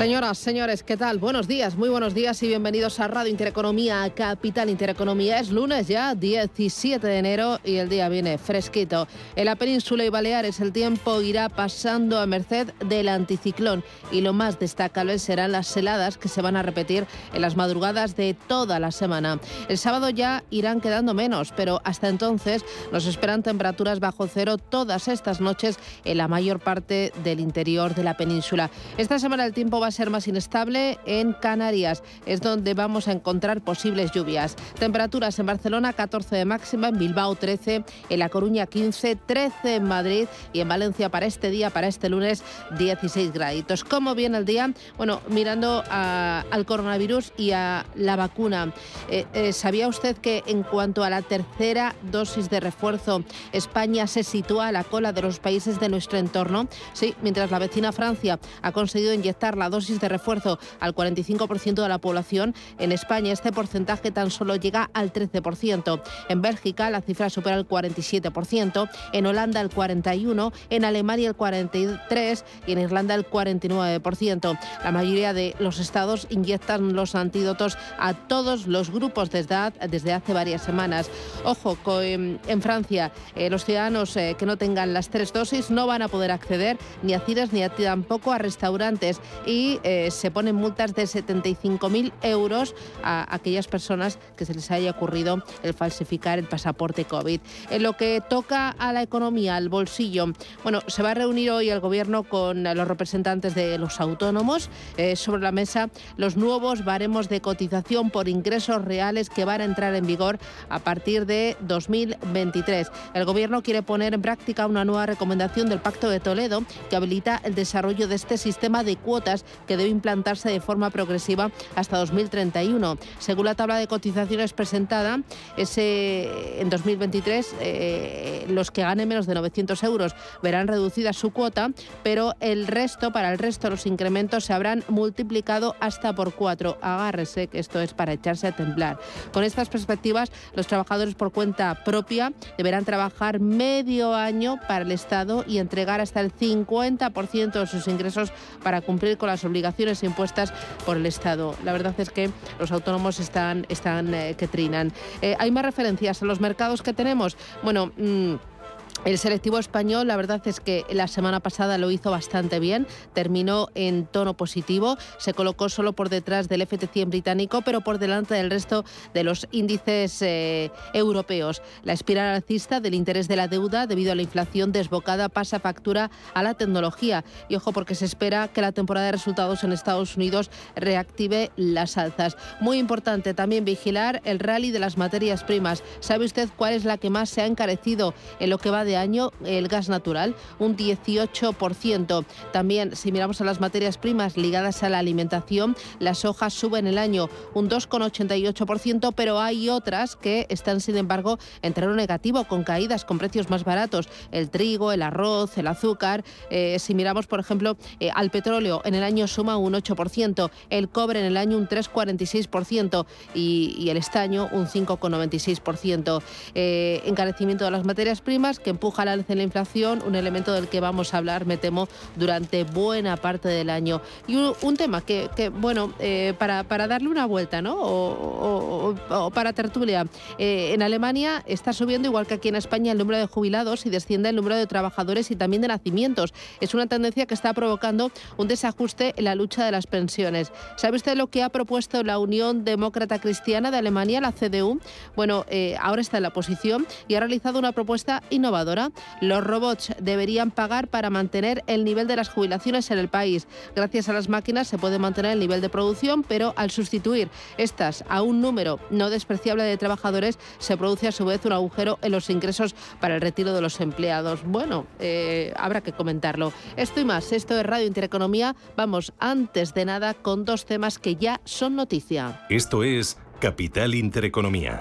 Señoras, señores, ¿qué tal? Buenos días, muy buenos días y bienvenidos a Radio Intereconomía, Capital Intereconomía. Es lunes ya, 17 de enero y el día viene fresquito. En la península y Baleares el tiempo irá pasando a merced del anticiclón y lo más destacable serán las heladas que se van a repetir en las madrugadas de toda la semana. El sábado ya irán quedando menos, pero hasta entonces nos esperan temperaturas bajo cero todas estas noches en la mayor parte del interior de la península. Esta semana el tiempo va a ser más inestable en Canarias. Es donde vamos a encontrar posibles lluvias. Temperaturas en Barcelona 14 de máxima, en Bilbao 13, en La Coruña 15, 13 en Madrid y en Valencia para este día, para este lunes 16 graditos. ¿Cómo viene el día? Bueno, mirando al coronavirus y a la vacuna. Eh, eh, ¿Sabía usted que en cuanto a la tercera dosis de refuerzo, España se sitúa a la cola de los países de nuestro entorno? Sí, mientras la vecina Francia ha conseguido inyectar la dosis dosis de refuerzo al 45% de la población, en España este porcentaje tan solo llega al 13%. En Bélgica la cifra supera el 47%, en Holanda el 41%, en Alemania el 43% y en Irlanda el 49%. La mayoría de los estados inyectan los antídotos a todos los grupos de edad desde hace varias semanas. Ojo, en Francia eh, los ciudadanos eh, que no tengan las tres dosis no van a poder acceder ni a cines ni tampoco a restaurantes y eh, se ponen multas de 75.000 euros a aquellas personas que se les haya ocurrido el falsificar el pasaporte COVID. En lo que toca a la economía, al bolsillo, bueno, se va a reunir hoy el Gobierno con los representantes de los autónomos eh, sobre la mesa los nuevos baremos de cotización por ingresos reales que van a entrar en vigor a partir de 2023. El Gobierno quiere poner en práctica una nueva recomendación del Pacto de Toledo que habilita el desarrollo de este sistema de cuotas que debe implantarse de forma progresiva hasta 2031. Según la tabla de cotizaciones presentada, ese, en 2023 eh, los que ganen menos de 900 euros verán reducida su cuota, pero el resto, para el resto, los incrementos se habrán multiplicado hasta por cuatro. Agárrese, que esto es para echarse a temblar. Con estas perspectivas, los trabajadores por cuenta propia deberán trabajar medio año para el Estado y entregar hasta el 50% de sus ingresos para cumplir con las obligaciones impuestas por el Estado. La verdad es que los autónomos están, están eh, que trinan. Eh, ¿Hay más referencias a los mercados que tenemos? Bueno, mm, el selectivo español, la verdad es que la semana pasada lo hizo bastante bien, terminó en tono positivo, se colocó solo por detrás del FT100 británico, pero por delante del resto de los índices eh, europeos. La espiral alcista del interés de la deuda debido a la inflación desbocada pasa factura a la tecnología. Y ojo, porque se espera que la temporada de resultados en Estados Unidos reactive las alzas. Muy importante también vigilar el rally de las materias primas. ¿Sabe usted cuál es la que más se ha encarecido en lo que va de año el gas natural, un 18%. También, si miramos a las materias primas ligadas a la alimentación, las hojas suben el año un 2,88%, pero hay otras que están, sin embargo, en terreno negativo, con caídas, con precios más baratos. El trigo, el arroz, el azúcar. Eh, si miramos, por ejemplo, eh, al petróleo, en el año suma un 8%, el cobre en el año un 3,46% y, y el estaño un 5,96%. Eh, encarecimiento de las materias primas que empuja en la inflación, un elemento del que vamos a hablar, me temo, durante buena parte del año. Y un, tema que, bueno, eh, para, para, darle una vuelta, ¿no? O, para tertulia, eh, en Alemania está subiendo, igual que aquí en España, el número de jubilados y desciende el número de trabajadores y también de nacimientos. Es una tendencia que está provocando un desajuste en la lucha de las pensiones. ¿Sabe usted lo que ha propuesto la Unión Demócrata Cristiana de Alemania, la CDU? Bueno, eh, ahora está en la posición y ha realizado una propuesta innovadora Los robots deberían pagar para mantener el nivel de las jubilaciones en el país. Gracias a las máquinas se puede mantener el nivel de producción, pero al sustituir estas a un número no despreciable de trabajadores, se produce a su vez un agujero en los ingresos para el retiro de los empleados. Bueno, eh, habrá que comentarlo. Esto y más, esto es Radio Intereconomía. Vamos, antes de nada, con dos temas que ya son noticia. Esto es Capital Intereconomía.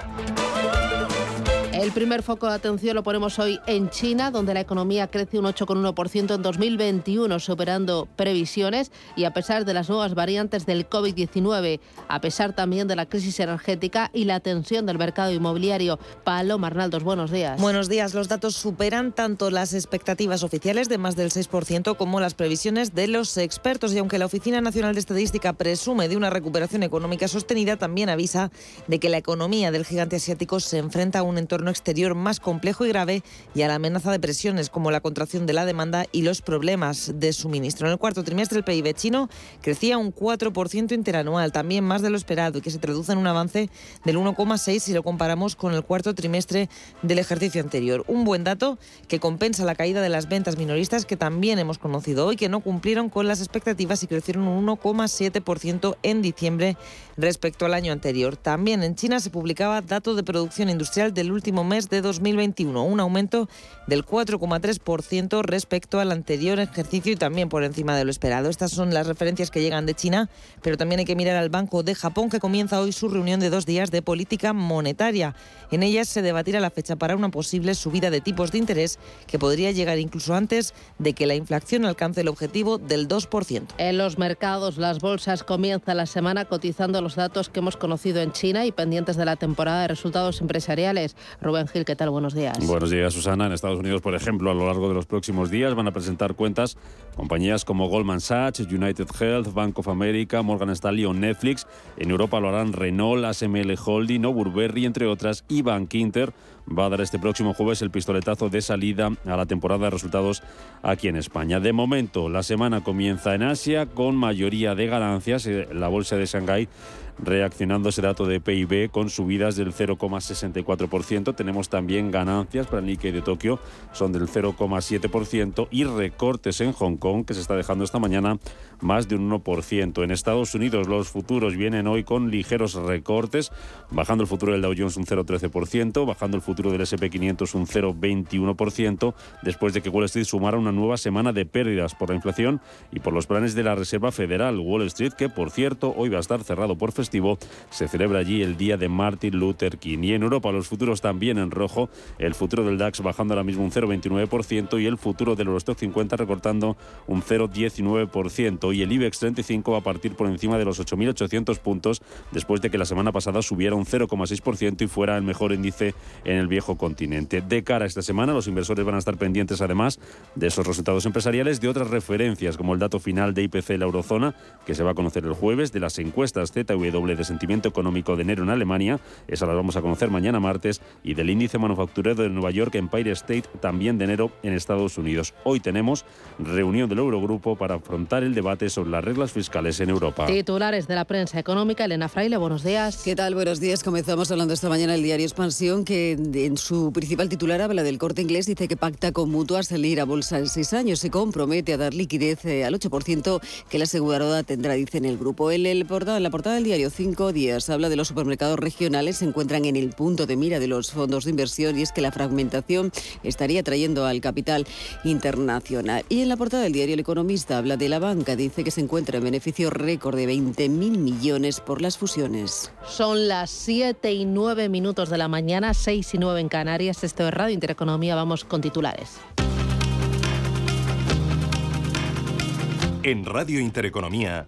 El primer foco de atención lo ponemos hoy en China, donde la economía crece un 8,1% en 2021, superando previsiones y a pesar de las nuevas variantes del COVID-19, a pesar también de la crisis energética y la tensión del mercado inmobiliario. Paloma Arnaldos, buenos días. Buenos días. Los datos superan tanto las expectativas oficiales de más del 6% como las previsiones de los expertos. Y aunque la Oficina Nacional de Estadística presume de una recuperación económica sostenida, también avisa de que la economía del gigante asiático se enfrenta a un entorno exterior más complejo y grave y a la amenaza de presiones como la contracción de la demanda y los problemas de suministro. En el cuarto trimestre el PIB chino crecía un 4% interanual, también más de lo esperado y que se traduce en un avance del 1,6 si lo comparamos con el cuarto trimestre del ejercicio anterior. Un buen dato que compensa la caída de las ventas minoristas que también hemos conocido hoy, que no cumplieron con las expectativas y crecieron un 1,7% en diciembre respecto al año anterior. También en China se publicaba dato de producción industrial del último mes de 2021, un aumento del 4,3% respecto al anterior ejercicio y también por encima de lo esperado. Estas son las referencias que llegan de China, pero también hay que mirar al Banco de Japón que comienza hoy su reunión de dos días de política monetaria. En ellas se debatirá la fecha para una posible subida de tipos de interés que podría llegar incluso antes de que la inflación alcance el objetivo del 2%. En los mercados, las bolsas comienzan la semana cotizando los datos que hemos conocido en China y pendientes de la temporada de resultados empresariales. Rubén Gil, ¿qué tal? Buenos días. Buenos días, Susana. En Estados Unidos, por ejemplo, a lo largo de los próximos días van a presentar cuentas compañías como Goldman Sachs, United Health, Bank of America, Morgan Stanley o Netflix. En Europa lo harán Renault, ASML Holding o Burberry, entre otras, y Bank va a dar este próximo jueves el pistoletazo de salida a la temporada de resultados aquí en España. De momento, la semana comienza en Asia con mayoría de ganancias. Eh, la bolsa de Shanghái reaccionando ese dato de PIB con subidas del 0,64%. Tenemos también ganancias para el Nikkei de Tokio, son del 0,7% y recortes en Hong Kong, que se está dejando esta mañana más de un 1%. En Estados Unidos los futuros vienen hoy con ligeros recortes, bajando el futuro del Dow Jones un 0,13%, bajando el futuro del SP500 un 0,21%, después de que Wall Street sumara una nueva semana de pérdidas por la inflación y por los planes de la Reserva Federal Wall Street, que por cierto hoy va a estar cerrado por festival se celebra allí el día de Martin Luther King. Y en Europa los futuros también en rojo, el futuro del DAX bajando ahora mismo un 0,29% y el futuro del Eurostock 50 recortando un 0,19%. Y el IBEX 35 va a partir por encima de los 8.800 puntos después de que la semana pasada subiera un 0,6% y fuera el mejor índice en el viejo continente. De cara a esta semana, los inversores van a estar pendientes además de esos resultados empresariales, de otras referencias como el dato final de IPC en la eurozona, que se va a conocer el jueves, de las encuestas ZW de sentimiento económico de enero en Alemania, esa la vamos a conocer mañana martes, y del índice manufacturero de Nueva York Empire State también de enero en Estados Unidos. Hoy tenemos reunión del Eurogrupo para afrontar el debate sobre las reglas fiscales en Europa. Titulares de la prensa económica, Elena Fraile, buenos días. ¿Qué tal? Buenos días. Comenzamos hablando esta mañana el diario Expansión, que en su principal titular habla del corte inglés, dice que pacta con Mutua salir a bolsa en seis años, se compromete a dar liquidez eh, al 8% que la aseguradora tendrá, dice en el grupo. En, el portada, en la portada del diario cinco días. Habla de los supermercados regionales, se encuentran en el punto de mira de los fondos de inversión y es que la fragmentación estaría trayendo al capital internacional. Y en la portada del diario El Economista habla de la banca, dice que se encuentra en beneficio récord de 20.000 millones por las fusiones. Son las 7 y 9 minutos de la mañana, 6 y 9 en Canarias. Esto es Radio Intereconomía, vamos con titulares. En Radio Intereconomía,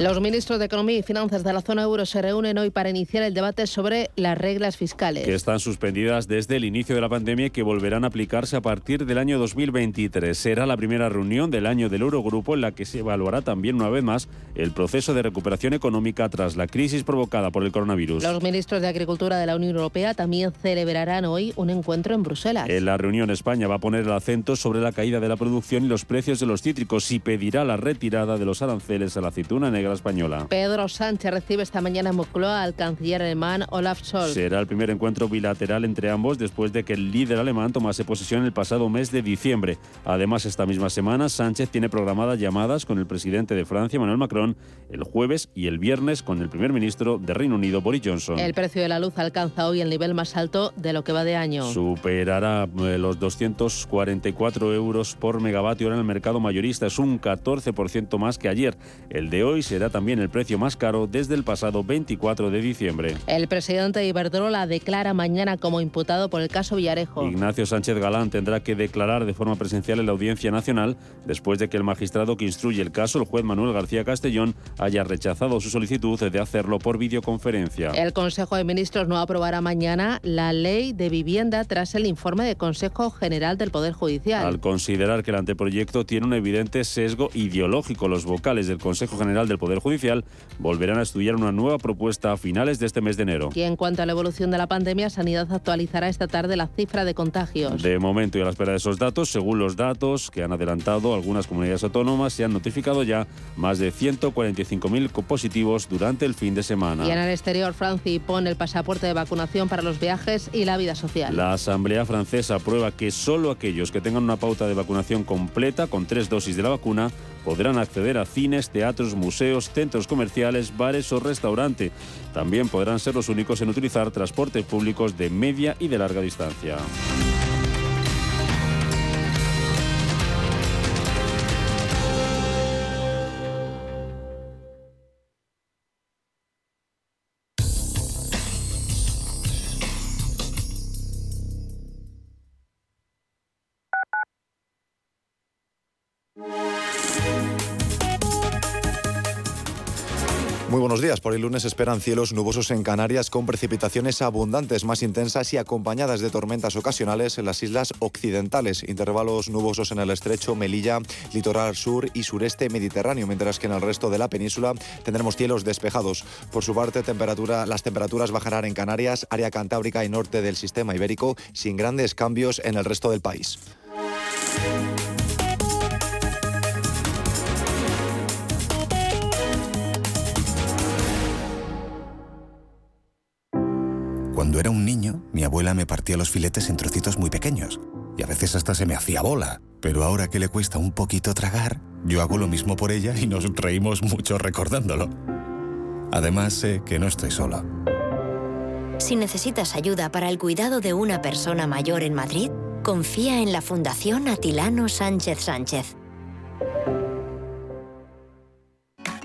Los ministros de Economía y Finanzas de la zona euro se reúnen hoy para iniciar el debate sobre las reglas fiscales. Que están suspendidas desde el inicio de la pandemia y que volverán a aplicarse a partir del año 2023. Será la primera reunión del año del Eurogrupo en la que se evaluará también una vez más el proceso de recuperación económica tras la crisis provocada por el coronavirus. Los ministros de Agricultura de la Unión Europea también celebrarán hoy un encuentro en Bruselas. En la reunión España va a poner el acento sobre la caída de la producción y los precios de los cítricos y pedirá la retirada de los aranceles a la aceituna negra la española. Pedro Sánchez recibe esta mañana en Moncloa al canciller alemán Olaf Scholz. Será el primer encuentro bilateral entre ambos después de que el líder alemán tomase posesión el pasado mes de diciembre. Además, esta misma semana, Sánchez tiene programadas llamadas con el presidente de Francia, Emmanuel Macron, el jueves y el viernes con el primer ministro de Reino Unido, Boris Johnson. El precio de la luz alcanza hoy el nivel más alto de lo que va de año. Superará eh, los 244 euros por megavatio en el mercado mayorista. Es un 14% más que ayer. El de hoy será también el precio más caro desde el pasado 24 de diciembre. El presidente de Iberdrola declara mañana como imputado por el caso Villarejo. Ignacio Sánchez Galán tendrá que declarar de forma presencial en la Audiencia Nacional después de que el magistrado que instruye el caso, el juez Manuel García Castellón, haya rechazado su solicitud de hacerlo por videoconferencia. El Consejo de Ministros no aprobará mañana la ley de vivienda tras el informe del Consejo General del Poder Judicial. Al considerar que el anteproyecto tiene un evidente sesgo ideológico, los vocales del Consejo General del Poder Judicial volverán a estudiar una nueva propuesta a finales de este mes de enero. Y en cuanto a la evolución de la pandemia, Sanidad actualizará esta tarde la cifra de contagios. De momento y a la espera de esos datos, según los datos que han adelantado algunas comunidades autónomas, se han notificado ya más de 145.000 positivos durante el fin de semana. Y en el exterior, Francia pone el pasaporte de vacunación para los viajes y la vida social. La Asamblea Francesa aprueba que solo aquellos que tengan una pauta de vacunación completa con tres dosis de la vacuna podrán acceder a cines, teatros, museos, centros comerciales, bares o restaurantes. También podrán ser los únicos en utilizar transportes públicos de media y de larga distancia. Muy buenos días. Por el lunes esperan cielos nubosos en Canarias con precipitaciones abundantes, más intensas y acompañadas de tormentas ocasionales en las islas occidentales. Intervalos nubosos en el estrecho, Melilla, litoral sur y sureste mediterráneo, mientras que en el resto de la península tendremos cielos despejados. Por su parte, temperatura, las temperaturas bajarán en Canarias, área cantábrica y norte del sistema ibérico, sin grandes cambios en el resto del país. Cuando era un niño, mi abuela me partía los filetes en trocitos muy pequeños y a veces hasta se me hacía bola. Pero ahora que le cuesta un poquito tragar, yo hago lo mismo por ella y nos reímos mucho recordándolo. Además, sé que no estoy sola. Si necesitas ayuda para el cuidado de una persona mayor en Madrid, confía en la Fundación Atilano Sánchez Sánchez.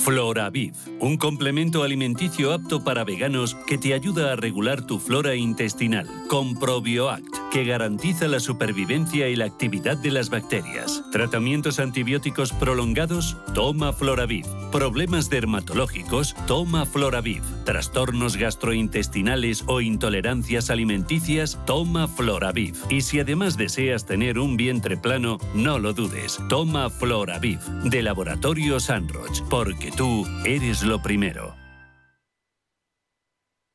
Floraviv, un complemento alimenticio apto para veganos que te ayuda a regular tu flora intestinal, con ProbioAct, que garantiza la supervivencia y la actividad de las bacterias. Tratamientos antibióticos prolongados, toma Floraviv. Problemas dermatológicos, toma Floraviv. Trastornos gastrointestinales o intolerancias alimenticias, toma Floraviv. Y si además deseas tener un vientre plano, no lo dudes, toma Floraviv, de Laboratorio Sanroch, porque tú eres lo primero.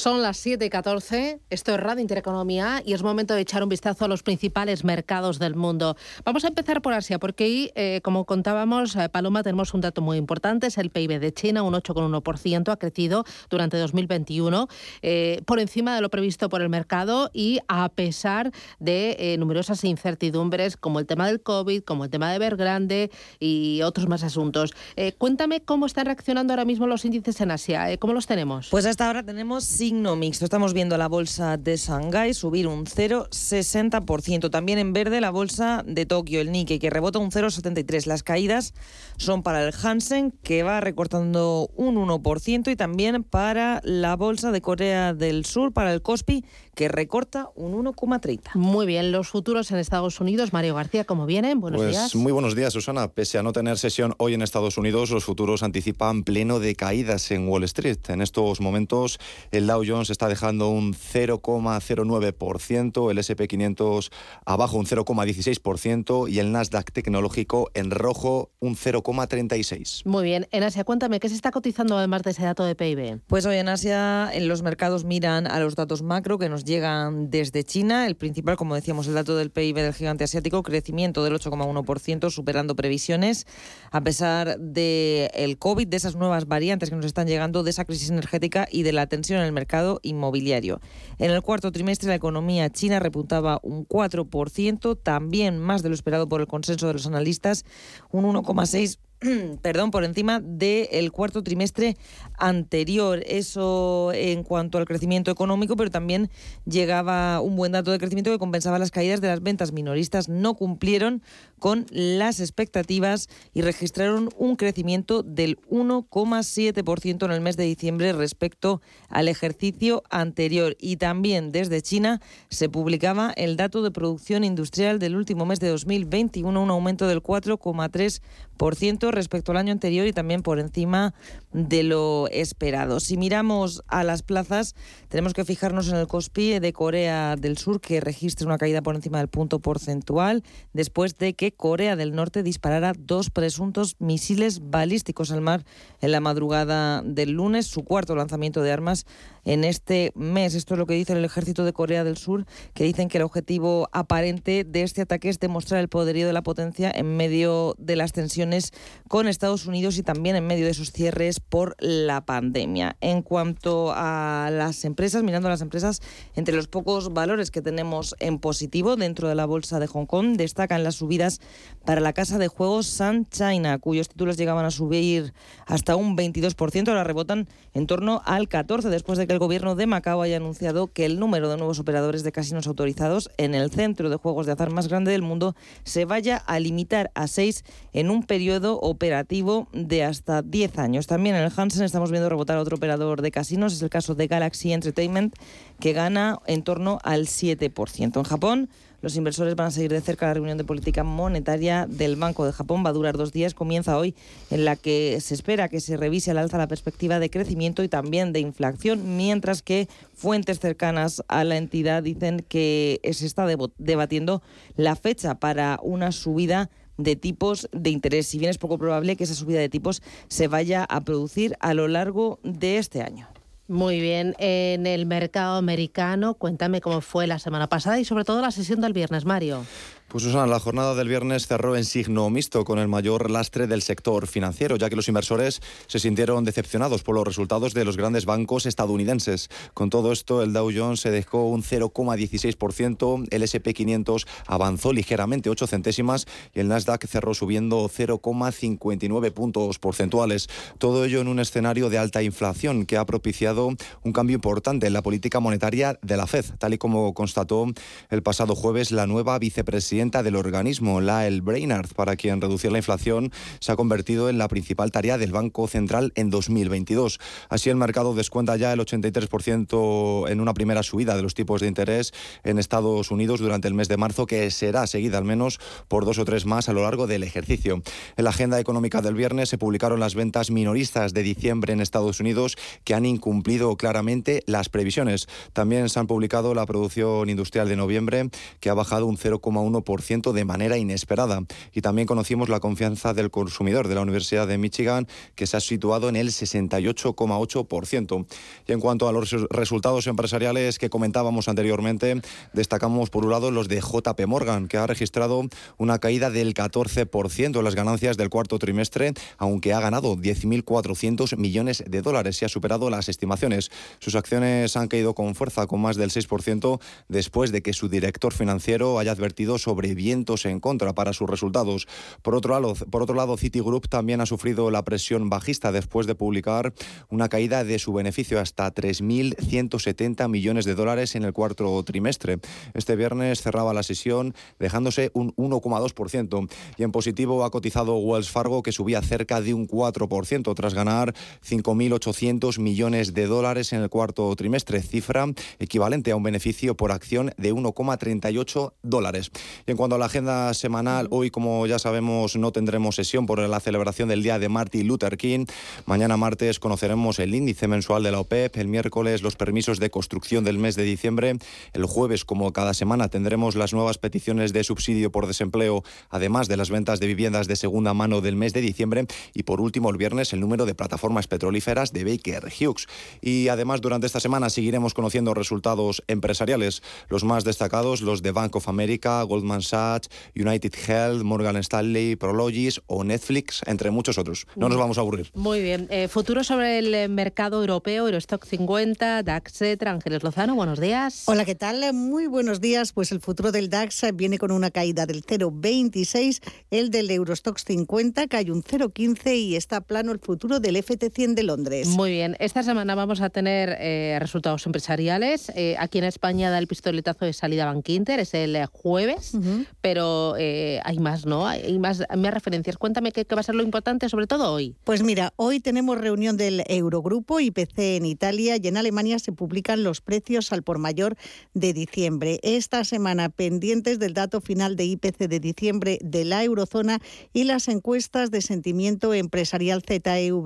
Son las 7 y 14, esto es Radio Intereconomía y es momento de echar un vistazo a los principales mercados del mundo. Vamos a empezar por Asia, porque ahí, eh, como contábamos, eh, Paloma, tenemos un dato muy importante, es el PIB de China, un 8,1%, ha crecido durante 2021, eh, por encima de lo previsto por el mercado y a pesar de numerosas incertidumbres como el tema del COVID, como el tema de Evergrande y otros más asuntos. cuéntame cómo están reaccionando ahora mismo los índices en Asia, ¿cómo los tenemos? Pues hasta ahora tenemos signo mixto. Estamos viendo la bolsa de Shanghái subir un 0,60%. También en verde la bolsa de Tokio, el Nikkei, que rebota un 0,73%. Las caídas son para el Hansen, que va recortando un 1%, y también para la bolsa de Corea del Sur, para el Kospi, que recorta un 1,30. Muy bien, los futuros en Estados Unidos, Mario García, ¿cómo vienen? Buenos pues, días. Muy buenos días, Susana. Pese a no tener sesión hoy en Estados Unidos, los futuros anticipan pleno de caídas en Wall Street. En estos momentos, el Dow Jones está dejando un 0,09%, el SP500 abajo un 0,16% y el Nasdaq tecnológico en rojo un 0,36%. Muy bien. En Asia, cuéntame, ¿qué se está cotizando además de ese dato de PIB? Pues hoy en Asia en los mercados miran a los datos macro que nos llegan desde China. El principal, como decíamos, el dato del PIB del gigante asiático, crecimiento del 8,1%, superando previsiones, a pesar del el COVID, de esas nuevas variantes que nos están llegando, de esa crisis energética y de la tensión en el mercado inmobiliario. En el cuarto trimestre la economía china repuntaba un 4%, también más de lo esperado por el consenso de los analistas, un 1,6% perdón, por encima del cuarto trimestre anterior. Eso en cuanto al crecimiento económico, pero también llegaba un buen dato de crecimiento que compensaba las caídas de las ventas minoristas. No cumplieron con las expectativas y registraron un crecimiento del 1,7% en el mes de diciembre respecto al ejercicio anterior. Y también desde China se publicaba el dato de producción industrial del último mes de 2021, un aumento del 4,3% respecto al año anterior y también por encima de lo esperado. Si miramos a las plazas, tenemos que fijarnos en el COSPI de Corea del Sur, que registra una caída por encima del punto porcentual, después de que Corea del Norte disparara dos presuntos misiles balísticos al mar en la madrugada del lunes, su cuarto lanzamiento de armas en este mes. Esto es lo que dice el ejército de Corea del Sur, que dicen que el objetivo aparente de este ataque es demostrar el poderío de la potencia en medio de las tensiones con Estados Unidos y también en medio de esos cierres por la pandemia. En cuanto a las empresas, mirando a las empresas, entre los pocos valores que tenemos en positivo dentro de la bolsa de Hong Kong, destacan las subidas para la casa de juegos Sun China, cuyos títulos llegaban a subir hasta un 22%, ahora rebotan en torno al 14% después de que el gobierno de Macao haya anunciado que el número de nuevos operadores de casinos autorizados en el centro de juegos de azar más grande del mundo se vaya a limitar a seis en un periodo operativo de hasta 10 años. También en el Hansen estamos viendo rebotar a otro operador de casinos, es el caso de Galaxy Entertainment, que gana en torno al 7%. En Japón, los inversores van a seguir de cerca la reunión de política monetaria del Banco de Japón. Va a durar dos días. Comienza hoy en la que se espera que se revise al alza la perspectiva de crecimiento y también de inflación, mientras que fuentes cercanas a la entidad dicen que se está debatiendo la fecha para una subida de tipos de interés, si bien es poco probable que esa subida de tipos se vaya a producir a lo largo de este año. Muy bien, en el mercado americano, cuéntame cómo fue la semana pasada y sobre todo la sesión del viernes, Mario. Pues Susana, la jornada del viernes cerró en signo mixto con el mayor lastre del sector financiero, ya que los inversores se sintieron decepcionados por los resultados de los grandes bancos estadounidenses. Con todo esto, el Dow Jones se dejó un 0,16%, el SP500 avanzó ligeramente 8 centésimas y el Nasdaq cerró subiendo 0,59 puntos porcentuales. Todo ello en un escenario de alta inflación que ha propiciado un cambio importante en la política monetaria de la Fed, tal y como constató el pasado jueves la nueva vicepresidenta del organismo, Lael Brainard, para quien reducir la inflación se ha convertido en la principal tarea del Banco Central en 2022. Así el mercado descuenta ya el 83% en una primera subida de los tipos de interés en Estados Unidos durante el mes de marzo, que será seguida al menos por dos o tres más a lo largo del ejercicio. En la agenda económica del viernes se publicaron las ventas minoristas de diciembre en Estados Unidos que han incumplido claramente las previsiones. También se han publicado la producción industrial de noviembre que ha bajado un 0,1% 0,9% de manera inesperada. Y también conocimos la confianza del consumidor de la Universidad de Michigan, que se ha situado en el 68,8%. Y en cuanto a los resultados empresariales que comentábamos anteriormente, destacamos por un lado los de JP Morgan, que ha registrado una caída del 14% en las ganancias del cuarto trimestre, aunque ha ganado 10.400 millones de dólares y ha superado las estimaciones. Sus acciones han caído con fuerza, con más del 6%, después de que su director financiero haya advertido sobre vientos en contra para sus resultados. Por otro lado, por otro lado Citigroup también ha sufrido la presión bajista después de publicar una caída de su beneficio hasta 3.170 millones de dólares en el cuarto trimestre. Este viernes cerraba la sesión dejándose un 1,2% y en positivo ha cotizado Wells Fargo que subía cerca de un 4% tras ganar 5.800 millones de dólares en el cuarto trimestre, cifra equivalente a un beneficio por acción de 1,38 dólares. Y en cuanto a la agenda semanal, hoy como ya sabemos no tendremos sesión por la celebración del día de Martin Luther King. Mañana martes conoceremos el índice mensual de la OPEP, el miércoles los permisos de construcción del mes de diciembre, el jueves como cada semana tendremos las nuevas peticiones de subsidio por desempleo, además de las ventas de viviendas de segunda mano del mes de diciembre y por último el viernes el número de plataformas petrolíferas de Baker Hughes. Y además durante esta semana seguiremos conociendo resultados empresariales, los más destacados los de Bank of America, Goldman Sachs, United Health, Morgan Stanley, Prologis o Netflix, entre muchos otros. No nos vamos a aburrir. Muy bien. Eh, futuro sobre el eh, mercado europeo, Eurostock 50, DAX, Ángeles Lozano, buenos días. Hola, ¿qué tal? Muy buenos días. Pues el futuro del DAX viene con una caída del 0,26, el del Eurostock 50 cae un 0,15 y está plano el futuro del FT100 de Londres. Muy bien. Esta semana vamos a tener eh, resultados empresariales. aquí en España da el pistoletazo de salida Bank Inter, es el jueves, pero hay más, ¿no? Hay más, más referencias. Cuéntame qué, qué va a ser lo importante, sobre todo hoy. Pues mira, hoy tenemos reunión del Eurogrupo IPC en Italia y en Alemania se publican los precios al por mayor de diciembre. Esta semana pendientes del dato final de IPC de diciembre de la eurozona y las encuestas de sentimiento empresarial ZEW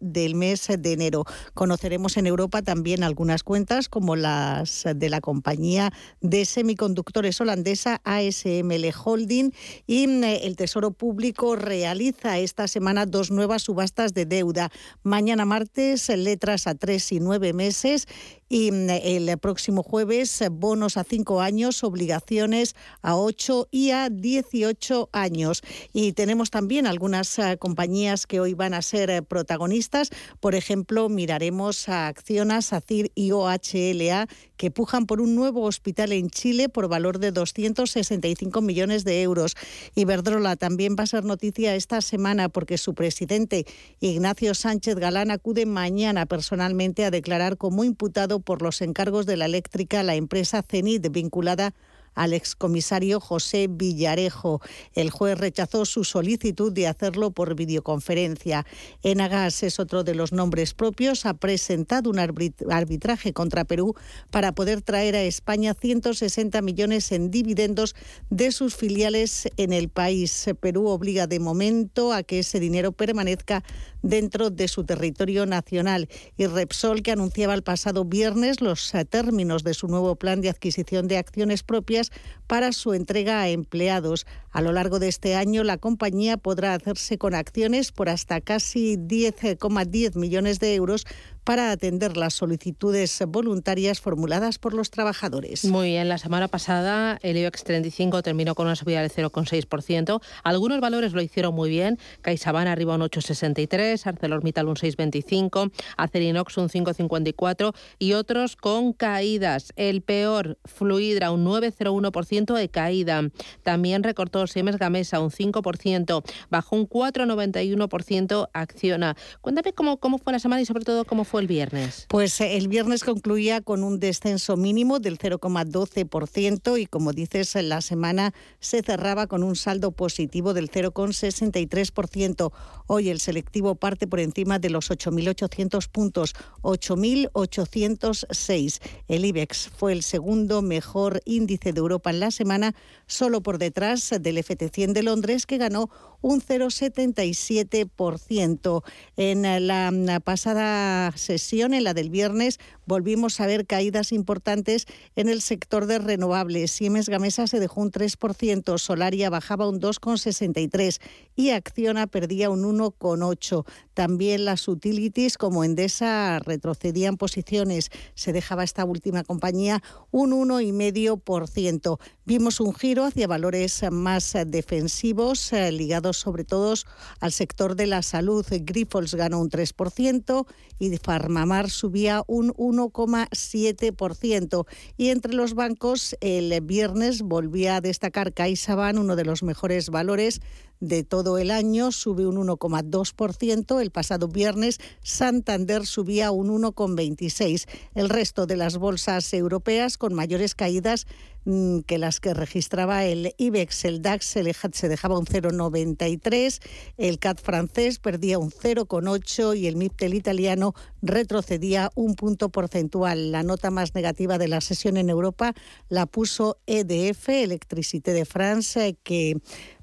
del mes de enero. Conoceremos en Europa también algunas cuentas como las de la compañía de semiconductores holandesa ASML Holding y mm, el Tesoro Público realiza esta semana dos nuevas subastas de deuda. Mañana martes, letras a tres y nueve meses y mm, el próximo jueves, bonos a cinco años, obligaciones a ocho y a 18 años. Y tenemos también algunas eh, compañías que hoy van a ser eh, protagonistas. Por ejemplo, miraremos a Acciona, SACIR y OHLA que pujan por un nuevo hospital en Chile por valor de 265 millones de euros. Iberdrola también va a ser noticia esta semana porque su presidente Ignacio Sánchez Galán acude mañana personalmente a declarar como imputado por los encargos de la eléctrica la empresa CENIT vinculada al excomisario José Villarejo. El juez rechazó su solicitud de hacerlo por videoconferencia. Enagas es otro de los nombres propios. Ha presentado un arbitraje contra Perú para poder traer a España 160 millones en dividendos de sus filiales en el país. Perú obliga de momento a que ese dinero permanezca dentro de su territorio nacional. Y Repsol, que anunciaba el pasado viernes los términos de su nuevo plan de adquisición de acciones propias, para su entrega a empleados. A lo largo de este año, la compañía podrá hacerse con acciones por hasta casi 10,10 millones de euros para atender las solicitudes voluntarias formuladas por los trabajadores. Muy bien, la semana pasada el IBEX 35 terminó con una subida del 0,6%. Algunos valores lo hicieron muy bien. CaixaBank arriba un 8,63, ArcelorMittal un 6,25, Acerinox un 5,54 y otros con caídas. El peor, Fluidra un 9,01% de caída. También recortó Siemens Gamesa un 5%, bajó un 4,91% Acciona. Cuéntame cómo, cómo fue la semana y sobre todo cómo fue el viernes? Pues eh, el viernes concluía con un descenso mínimo del 0,12% y como dices, la semana se cerraba con un saldo positivo del 0,63%. Hoy el selectivo parte por encima de los 8.800 puntos, 8.806. El IBEX fue el segundo mejor índice de Europa en la semana, solo por detrás del FT100 de Londres, que ganó un 0,77%. En la pasada sesión, en la del viernes, volvimos a ver caídas importantes en el sector de renovables. Siemens Gamesa se dejó un 3%, Solaria bajaba un 2,63% y Acciona perdía un 1,8%. También las utilities como Endesa retrocedían posiciones. Se dejaba esta última compañía un 1,5%. Vimos un giro hacia valores más defensivos, eh, ligados sobre todo al sector de la salud. Grifols ganó un 3% y Farmamar subía un 1,7%. Y entre los bancos, el viernes volvía a destacar CaixaBank, uno de los mejores valores de todo el año, sube un 1,2%. El pasado viernes Santander subía un 1,26%. El resto de las bolsas europeas con mayores caídas mm, que las que registraba el IBEX. El DAX se dejaba un 0,93, el CAT francés perdía un 0,8 y el MIPTEL italiano retrocedía un punto porcentual. La nota más negativa de la sesión en Europa la puso EDF, Electricité de France, que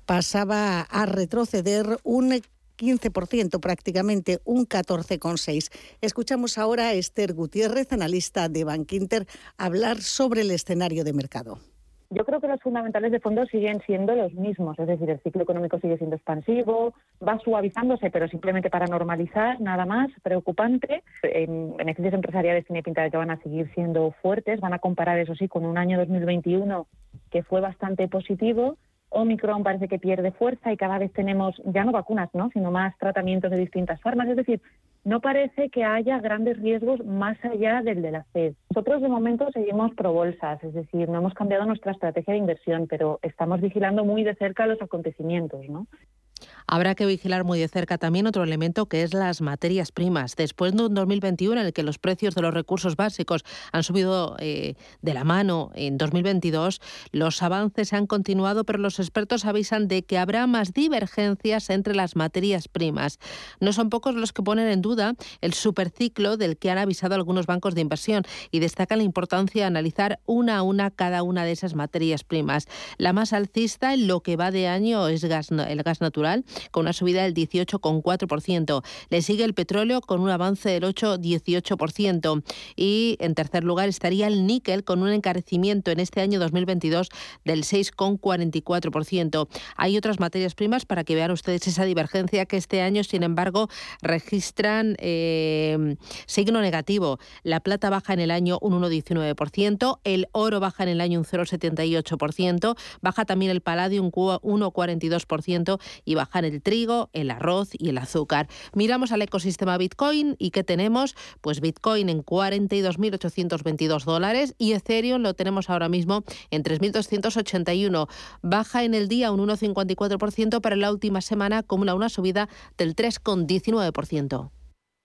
pasaba a retroceder un 15% prácticamente, un 14,6%. Escuchamos ahora a Esther Gutiérrez, analista de Bankinter, hablar sobre el escenario de mercado. Yo creo que los fundamentales de fondo siguen siendo los mismos, es decir, el ciclo económico sigue siendo expansivo, va suavizándose, pero simplemente para normalizar, nada más preocupante. En beneficios empresariales tiene pinta de que van a seguir siendo fuertes, van a comparar, eso sí, con un año 2021 que fue bastante positivo Omicron parece que pierde fuerza y cada vez tenemos ya no vacunas, ¿no? sino más tratamientos de distintas formas. Es decir, no parece que haya grandes riesgos más allá del de la FED. Nosotros de momento seguimos pro bolsas, es decir, no hemos cambiado nuestra estrategia de inversión, pero estamos vigilando muy de cerca los acontecimientos, ¿no? Habrá que vigilar muy de cerca también otro elemento que es las materias primas. Después de un 2021 en el que los precios de los recursos básicos han subido eh, de la mano en 2022, los avances han continuado, pero los expertos avisan de que habrá más divergencias entre las materias primas. No son pocos los que ponen en duda el superciclo del que han avisado algunos bancos de inversión y destacan la importancia de analizar una a una cada una de esas materias primas. La más alcista en lo que va de año es el gas natural con una subida del 18,4%. Le sigue el petróleo con un avance del 8,18%. Y en tercer lugar estaría el níquel con un encarecimiento en este año 2022 del 6,44%. Hay otras materias primas para que vean ustedes esa divergencia que este año, sin embargo, registran eh, signo negativo. La plata baja en el año un 1,19%, el oro baja en el año un 0,78%, baja también el paladio un 1,42% y bajan el trigo, el arroz y el azúcar. Miramos al ecosistema Bitcoin y ¿qué tenemos? Pues Bitcoin en 42.822 dólares y Ethereum lo tenemos ahora mismo en 3.281. Baja en el día un 1,54%, para la última semana acumula una subida del 3,19%.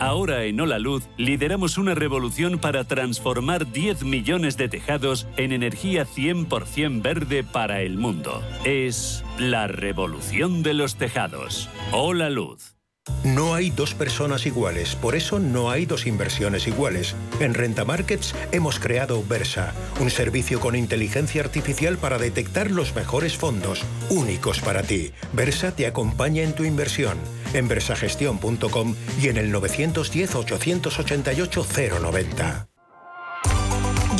Ahora en Hola Luz lideramos una revolución para transformar 10 millones de tejados en energía 100% verde para el mundo. Es la revolución de los tejados. Hola Luz. No hay dos personas iguales, por eso no hay dos inversiones iguales. En Renta Markets hemos creado Versa, un servicio con inteligencia artificial para detectar los mejores fondos, únicos para ti. Versa te acompaña en tu inversión, en versagestión.com y en el 910 888 090.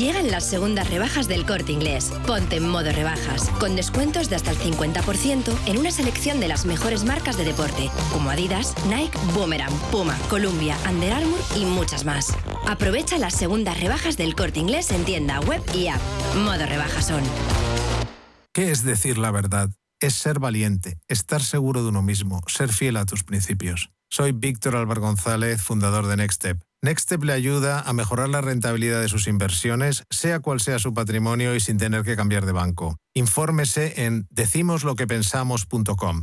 Llegan las segundas rebajas del corte inglés. Ponte en modo rebajas, con descuentos de hasta el 50% en una selección de las mejores marcas de deporte, como Adidas, Nike, Boomerang, Puma, Columbia, Under Armour y muchas más. Aprovecha las segundas rebajas del corte inglés en tienda, web y app. Modo rebajas son. ¿Qué es decir la verdad? Es ser valiente, estar seguro de uno mismo, ser fiel a tus principios. Soy Víctor Álvaro González, fundador de Nextstep Nextstep le ayuda a mejorar la rentabilidad de sus inversiones, sea cual sea su patrimonio y sin tener que cambiar de banco. Infórmese en decimosloquepensamos.com.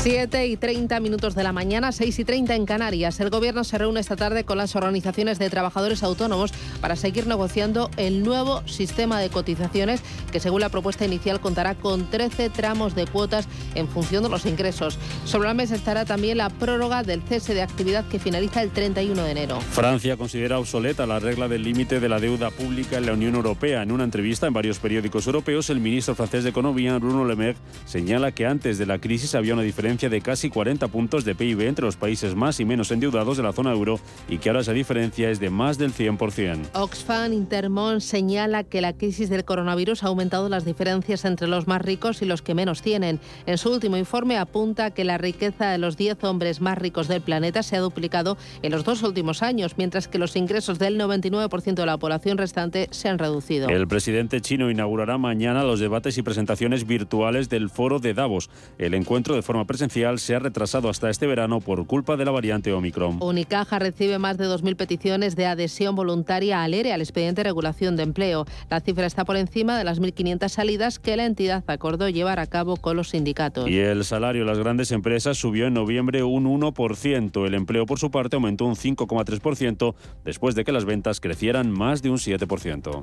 7 y 30 minutos de la mañana, 6 y 30 en Canarias. El Gobierno se reúne esta tarde con las organizaciones de trabajadores autónomos para seguir negociando el nuevo sistema de cotizaciones que, según la propuesta inicial, contará con 13 tramos de cuotas en función de los ingresos. Sobre la mesa estará también la prórroga del cese de actividad que finaliza el 31 de enero. Francia considera obsoleta la regla del límite de la deuda pública en la Unión Europea. En una entrevista en varios periódicos europeos, el ministro francés de Economía, Bruno Le Maire, señala que antes de la crisis había una diferencia de casi 40 puntos de PIB entre los países más y menos endeudados de la zona euro y que ahora esa diferencia es de más del 100%. Oxfam Intermón señala que la crisis del coronavirus ha aumentado las diferencias entre los más ricos y los que menos tienen. En su último informe apunta que la riqueza de los 10 hombres más ricos del planeta se ha duplicado en los dos últimos años, mientras que los ingresos del 99% de la población restante se han reducido. El presidente chino inaugurará mañana los debates y presentaciones virtuales del foro de Davos. El encuentro de forma presencial se ha retrasado hasta este verano por culpa de la variante Omicron. Unicaja recibe más de 2.000 peticiones de adhesión voluntaria al ERE, al expediente de regulación de empleo. La cifra está por encima de las 1.500 salidas que la entidad acordó llevar a cabo con los sindicatos. Y el salario de las grandes empresas subió en noviembre un 1%. El empleo, por su parte, aumentó un 5,3% después de que las ventas crecieran más de un 7%.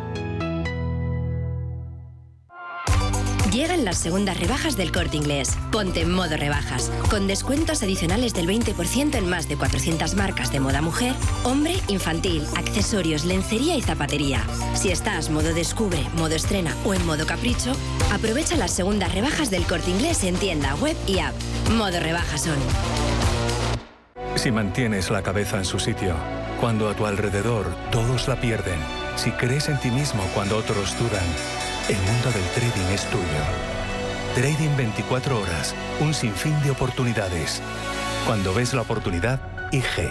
Llegan las segundas rebajas del corte inglés. Ponte en modo rebajas, con descuentos adicionales del 20% en más de 400 marcas de moda mujer, hombre, infantil, accesorios, lencería y zapatería. Si estás modo descubre, modo estrena o en modo capricho, aprovecha las segundas rebajas del corte inglés en tienda, web y app. Modo rebajas son. Si mantienes la cabeza en su sitio, cuando a tu alrededor todos la pierden, si crees en ti mismo cuando otros dudan, el mundo del trading es tuyo. Trading 24 horas, un sinfín de oportunidades. Cuando ves la oportunidad, IG.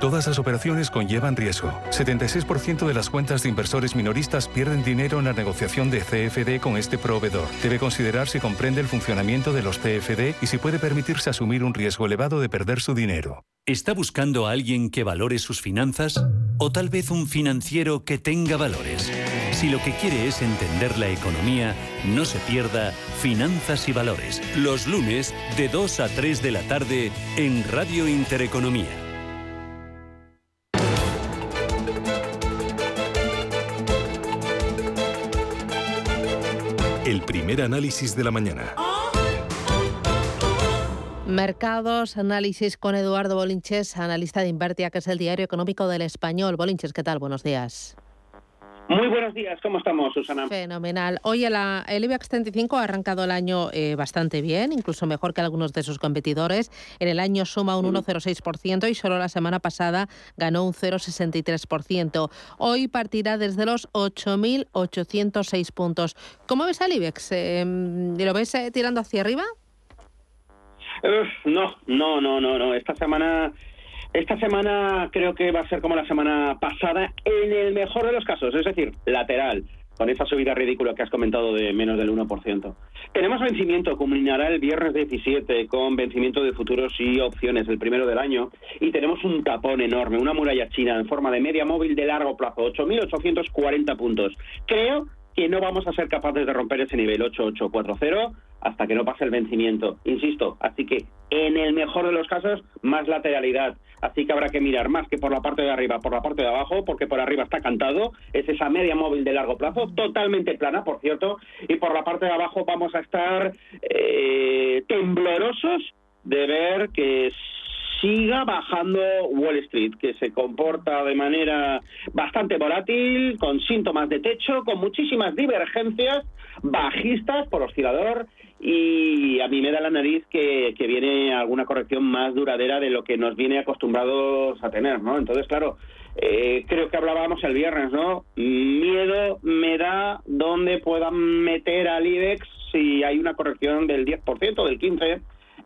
Todas las operaciones conllevan riesgo. 76% de las cuentas de inversores minoristas pierden dinero en la negociación de CFD con este proveedor. Debe considerar si comprende el funcionamiento de los CFD y si puede permitirse asumir un riesgo elevado de perder su dinero. ¿Está buscando a alguien que valore sus finanzas? ¿O tal vez un financiero que tenga valores? Si lo que quiere es entender la economía, no se pierda Finanzas y Valores, los lunes de 2 a 3 de la tarde en Radio Intereconomía. El primer análisis de la mañana. Mercados, análisis con Eduardo Bolinches, analista de Invertia, que es el diario económico del español. Bolinches, ¿qué tal? Buenos días. Muy buenos días, ¿cómo estamos, Susana? Fenomenal. Oye, la, el IBEX 35 ha arrancado el año eh, bastante bien, incluso mejor que algunos de sus competidores. En el año suma un 1,06% y solo la semana pasada ganó un 0,63%. Hoy partirá desde los 8.806 puntos. ¿Cómo ves al IBEX? Eh, ¿Lo ves eh, tirando hacia arriba? no, no, no, no, no. Esta semana esta semana creo que va a ser como la semana pasada, en el mejor de los casos, es decir, lateral, con esa subida ridícula que has comentado de menos del 1%. Tenemos vencimiento, culminará el viernes 17 con vencimiento de futuros y opciones, el primero del año, y tenemos un tapón enorme, una muralla china en forma de media móvil de largo plazo, 8.840 puntos. Creo que no vamos a ser capaces de romper ese nivel 8840 hasta que no pase el vencimiento. Insisto, así que en el mejor de los casos, más lateralidad. Así que habrá que mirar más que por la parte de arriba, por la parte de abajo, porque por arriba está cantado, es esa media móvil de largo plazo, totalmente plana, por cierto, y por la parte de abajo vamos a estar eh, temblorosos de ver que siga bajando Wall Street, que se comporta de manera bastante volátil, con síntomas de techo, con muchísimas divergencias bajistas por oscilador y a mí me da la nariz que, que, viene alguna corrección más duradera de lo que nos viene acostumbrados a tener, ¿no? Entonces, claro, eh, creo que hablábamos el viernes, ¿no? Miedo me da donde puedan meter al IBEX si hay una corrección del 10%, del 15%,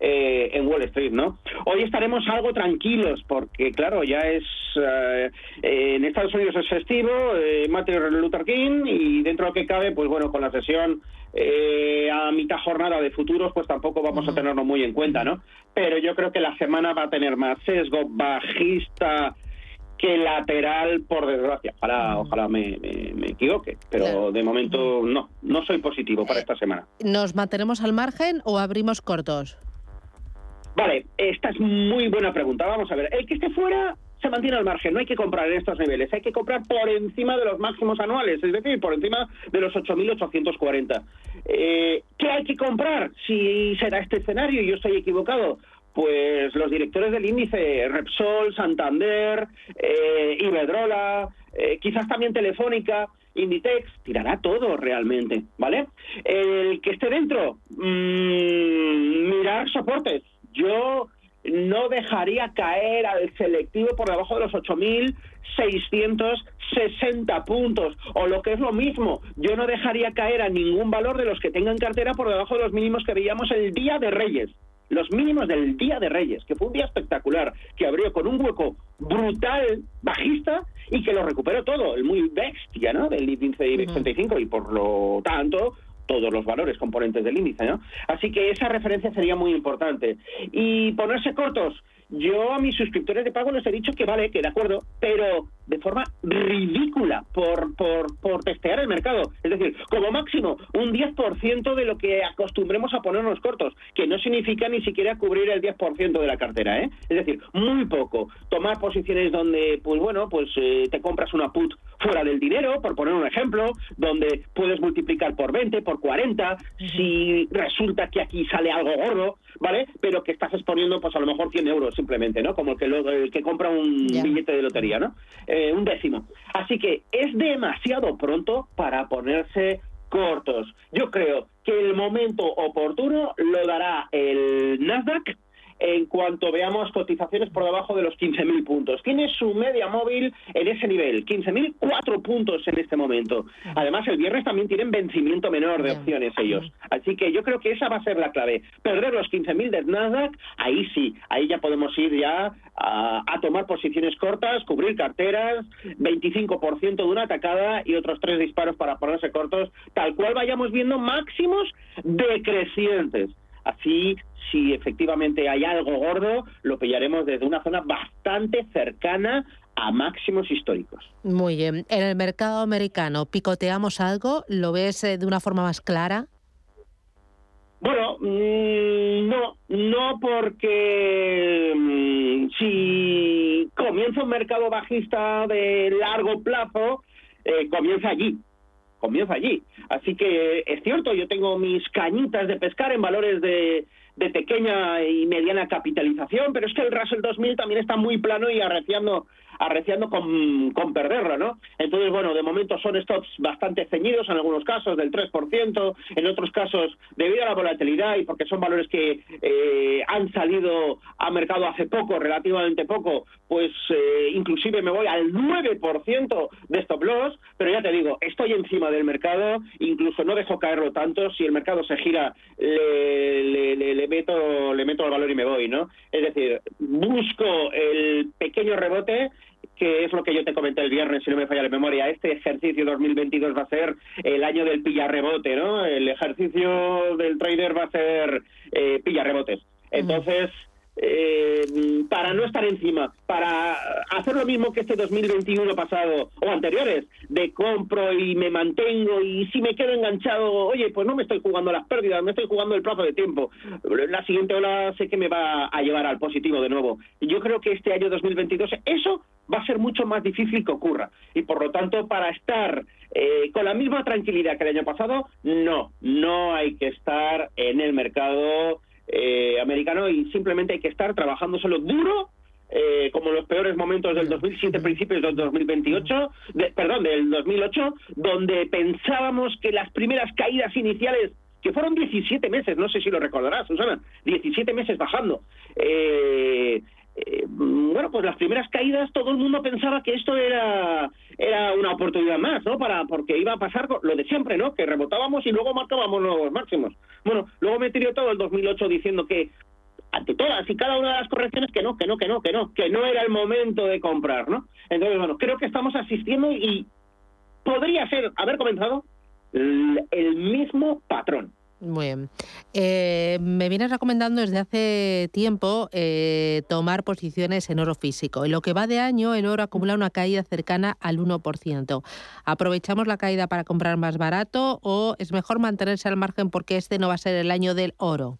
eh, en Wall Street, ¿no? Hoy estaremos algo tranquilos porque, claro, ya es eh, en Estados Unidos es festivo, eh, Martin Luther King y dentro de lo que cabe, pues bueno, con la sesión eh, a mitad jornada de futuros, pues tampoco vamos a tenerlo muy en cuenta, ¿no? Pero yo creo que la semana va a tener más sesgo bajista que lateral, por desgracia. Ojalá, ojalá me, equivoque, pero de momento no, no soy positivo para esta semana. ¿Nos mantenemos al margen o abrimos cortos? Vale, esta es muy buena pregunta. Vamos a ver, el que esté fuera se mantiene al margen, no hay que comprar en estos niveles, hay que comprar por encima de los máximos anuales, es decir, por encima de los 8.840. Eh, ¿Qué hay que comprar si será este escenario y yo estoy equivocado? Pues los directores del índice, Repsol, Santander, eh, eh, quizás también Telefónica, Inditex, tirará todo realmente, ¿vale? El que esté dentro, mmm, mirar soportes, yo no dejaría caer al selectivo por debajo de los 8.660 puntos. O lo que es lo mismo, yo no dejaría caer a ningún valor de los que tengan cartera por debajo de los mínimos que veíamos el día de Reyes. Los mínimos del día de Reyes, que fue un día espectacular, que abrió con un hueco brutal bajista y que lo recuperó todo, el muy bestia, ¿no? Del índice IBEX 35 y por lo tanto todos los valores componentes del índice, ¿no? Así que esa referencia sería muy importante. Y ponerse cortos, yo a mis suscriptores de pago les he dicho que vale, que de acuerdo, pero de forma ridícula por, por, por testear el mercado. Es decir, como máximo un 10% de lo que acostumbremos a ponernos cortos, que no significa ni siquiera cubrir el 10% de la cartera, ¿eh? Es decir, muy poco. Tomar posiciones donde, pues bueno, pues eh, te compras una put fuera del dinero, por poner un ejemplo, donde puedes multiplicar por 20, por 40, si resulta que aquí sale algo gordo, ¿vale? Pero que estás exponiendo, pues a lo mejor 100 euros simplemente, ¿no? Como el que, el que compra un billete de lotería, ¿no? Eh, un décimo. Así que es demasiado pronto para ponerse cortos. Yo creo que el momento oportuno lo dará el Nasdaq en cuanto veamos cotizaciones por debajo de los 15.000 puntos. Tiene su media móvil en ese nivel, 15.004 puntos en este momento. Además, el viernes también tienen vencimiento menor de opciones ellos. Así que yo creo que esa va a ser la clave. Perder los 15.000 de Nasdaq, ahí sí, ahí ya podemos ir ya a, a tomar posiciones cortas, cubrir carteras, 25% de una atacada y otros tres disparos para ponerse cortos, tal cual vayamos viendo máximos decrecientes. Así, si efectivamente hay algo gordo, lo pillaremos desde una zona bastante cercana a máximos históricos. Muy bien. En el mercado americano, ¿picoteamos algo? ¿Lo ves eh, de una forma más clara? Bueno, mm, no, no porque mm, si comienza un mercado bajista de largo plazo, eh, comienza allí comienza allí. Así que es cierto, yo tengo mis cañitas de pescar en valores de, de pequeña y mediana capitalización, pero es que el Russell 2000 también está muy plano y arreciando arreciando con, con perderlo, ¿no? Entonces, bueno, de momento son stops bastante ceñidos en algunos casos, del 3%, en otros casos debido a la volatilidad y porque son valores que eh, han salido a mercado hace poco, relativamente poco, pues eh, inclusive me voy al 9% de stop loss, pero ya te digo, estoy encima del mercado, incluso no dejo caerlo tanto, si el mercado se gira le, le, le meto le meto el valor y me voy, ¿no? Es decir, busco el pequeño rebote que es lo que yo te comenté el viernes, si no me falla la memoria. Este ejercicio 2022 va a ser el año del pillarrebote, ¿no? El ejercicio del trader va a ser eh, pillarrebotes. Entonces, eh, para no estar encima, para hacer lo mismo que este 2021 pasado o anteriores, de compro y me mantengo y si me quedo enganchado, oye, pues no me estoy jugando las pérdidas, me estoy jugando el plazo de tiempo. La siguiente ola sé que me va a llevar al positivo de nuevo. Yo creo que este año 2022 eso va a ser mucho más difícil que ocurra y por lo tanto para estar eh, con la misma tranquilidad que el año pasado, no, no hay que estar en el mercado eh, americano y simplemente hay que estar trabajándoselo duro eh, como los peores momentos del 2007, principios del 2028, perdón, del 2008, donde pensábamos que las primeras caídas iniciales, que fueron 17 meses, no sé si lo recordarás, Susana, 17 meses bajando, eh, eh, bueno, pues las primeras caídas todo el mundo pensaba que esto era era una oportunidad más, ¿no? Para porque iba a pasar lo de siempre, ¿no? Que rebotábamos y luego marcábamos nuevos máximos. Bueno, luego me tiró todo el 2008 diciendo que ante todas y cada una de las correcciones que no, que no, que no, que no, que no era el momento de comprar, ¿no? Entonces, bueno, creo que estamos asistiendo y podría ser haber comenzado el mismo patrón. Muy bien. Eh, me vienes recomendando desde hace tiempo eh, tomar posiciones en oro físico. En lo que va de año, el oro acumula una caída cercana al 1%. ¿Aprovechamos la caída para comprar más barato o es mejor mantenerse al margen porque este no va a ser el año del oro?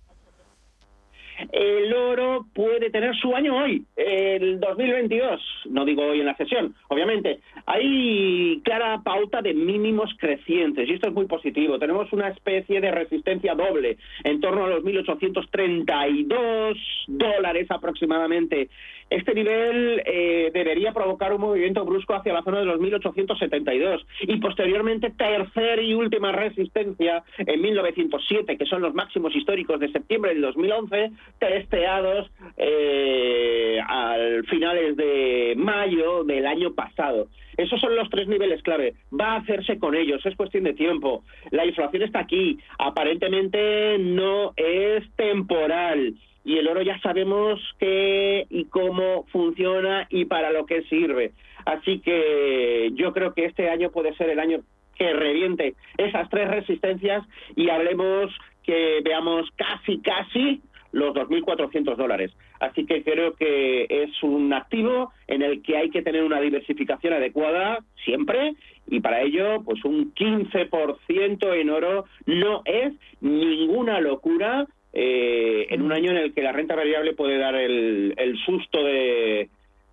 El oro puede tener su año hoy, el 2022, no digo hoy en la sesión, obviamente. Hay clara pauta de mínimos crecientes y esto es muy positivo. Tenemos una especie de resistencia doble en torno a los 1.832 dólares aproximadamente este nivel eh, debería provocar un movimiento brusco hacia la zona de los 1872 y posteriormente tercera y última resistencia en 1907, que son los máximos históricos de septiembre del 2011, testeados eh, al finales de mayo del año pasado. Esos son los tres niveles clave. Va a hacerse con ellos, es cuestión de tiempo. La inflación está aquí, aparentemente no es temporal y el oro ya sabemos qué y cómo funciona y para lo que sirve. Así que yo creo que este año puede ser el año que reviente esas tres resistencias y hablemos que veamos casi, casi los 2.400 dólares. Así que creo que es un activo en el que hay que tener una diversificación adecuada siempre y para ello pues un 15% en oro no es ninguna locura eh, en un año en el que la renta variable puede dar el, susto de,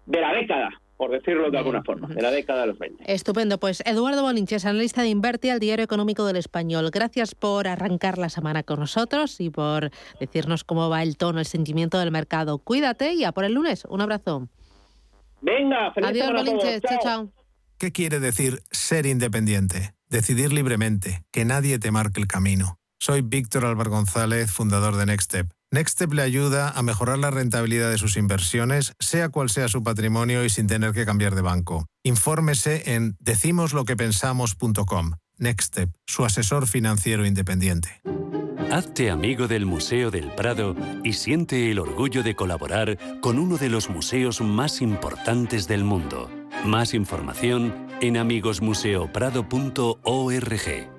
la década por decirlo de alguna forma, de la década de los 20. Estupendo. Pues Eduardo Bolinches, analista de Inverti al Diario Económico del Español. Gracias por arrancar la semana con nosotros y por decirnos cómo va el tono, el sentimiento del mercado. Cuídate y a por el lunes. Un abrazo. Venga, feliz Adiós, Bolinches. Chao, chao. ¿Qué quiere decir ser independiente? Decidir libremente, que nadie te marque el camino. Soy Víctor Álvaro González, fundador de Nextstep. Nextstep le ayuda a mejorar la rentabilidad de sus inversiones, sea cual sea su patrimonio y sin tener que cambiar de banco. Infórmese en decimosloquepensamos.com. Nextstep, su asesor financiero independiente. Hazte amigo del Museo del Prado y siente el orgullo de colaborar con uno de los museos más importantes del mundo. Más información en amigosmuseoprado.org.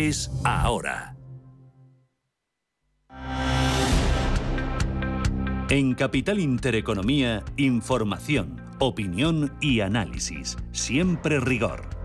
ahora. En Capital Intereconomía, información, opinión y análisis. Siempre rigor.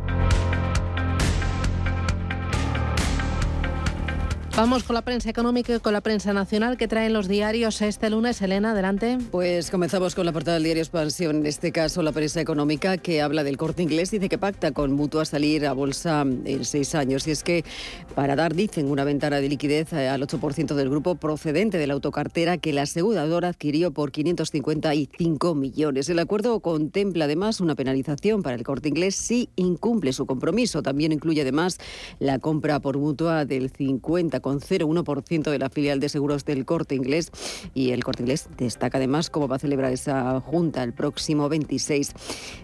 Vamos con la prensa económica y con la prensa nacional que traen los diarios este lunes. Elena, adelante. Pues comenzamos con la portada del diario Expansión, en este caso la prensa económica que habla del corte inglés, dice que pacta con Mutua salir a bolsa en seis años. Y es que para dar, dicen, una ventana de liquidez al 8% del grupo procedente de la autocartera que la aseguradora adquirió por 555 millones. El acuerdo contempla además una penalización para el corte inglés si incumple su compromiso. También incluye además la compra por Mutua del 50 con 0,1% de la filial de seguros del Corte Inglés. Y el Corte Inglés destaca además cómo va a celebrar esa junta el próximo 26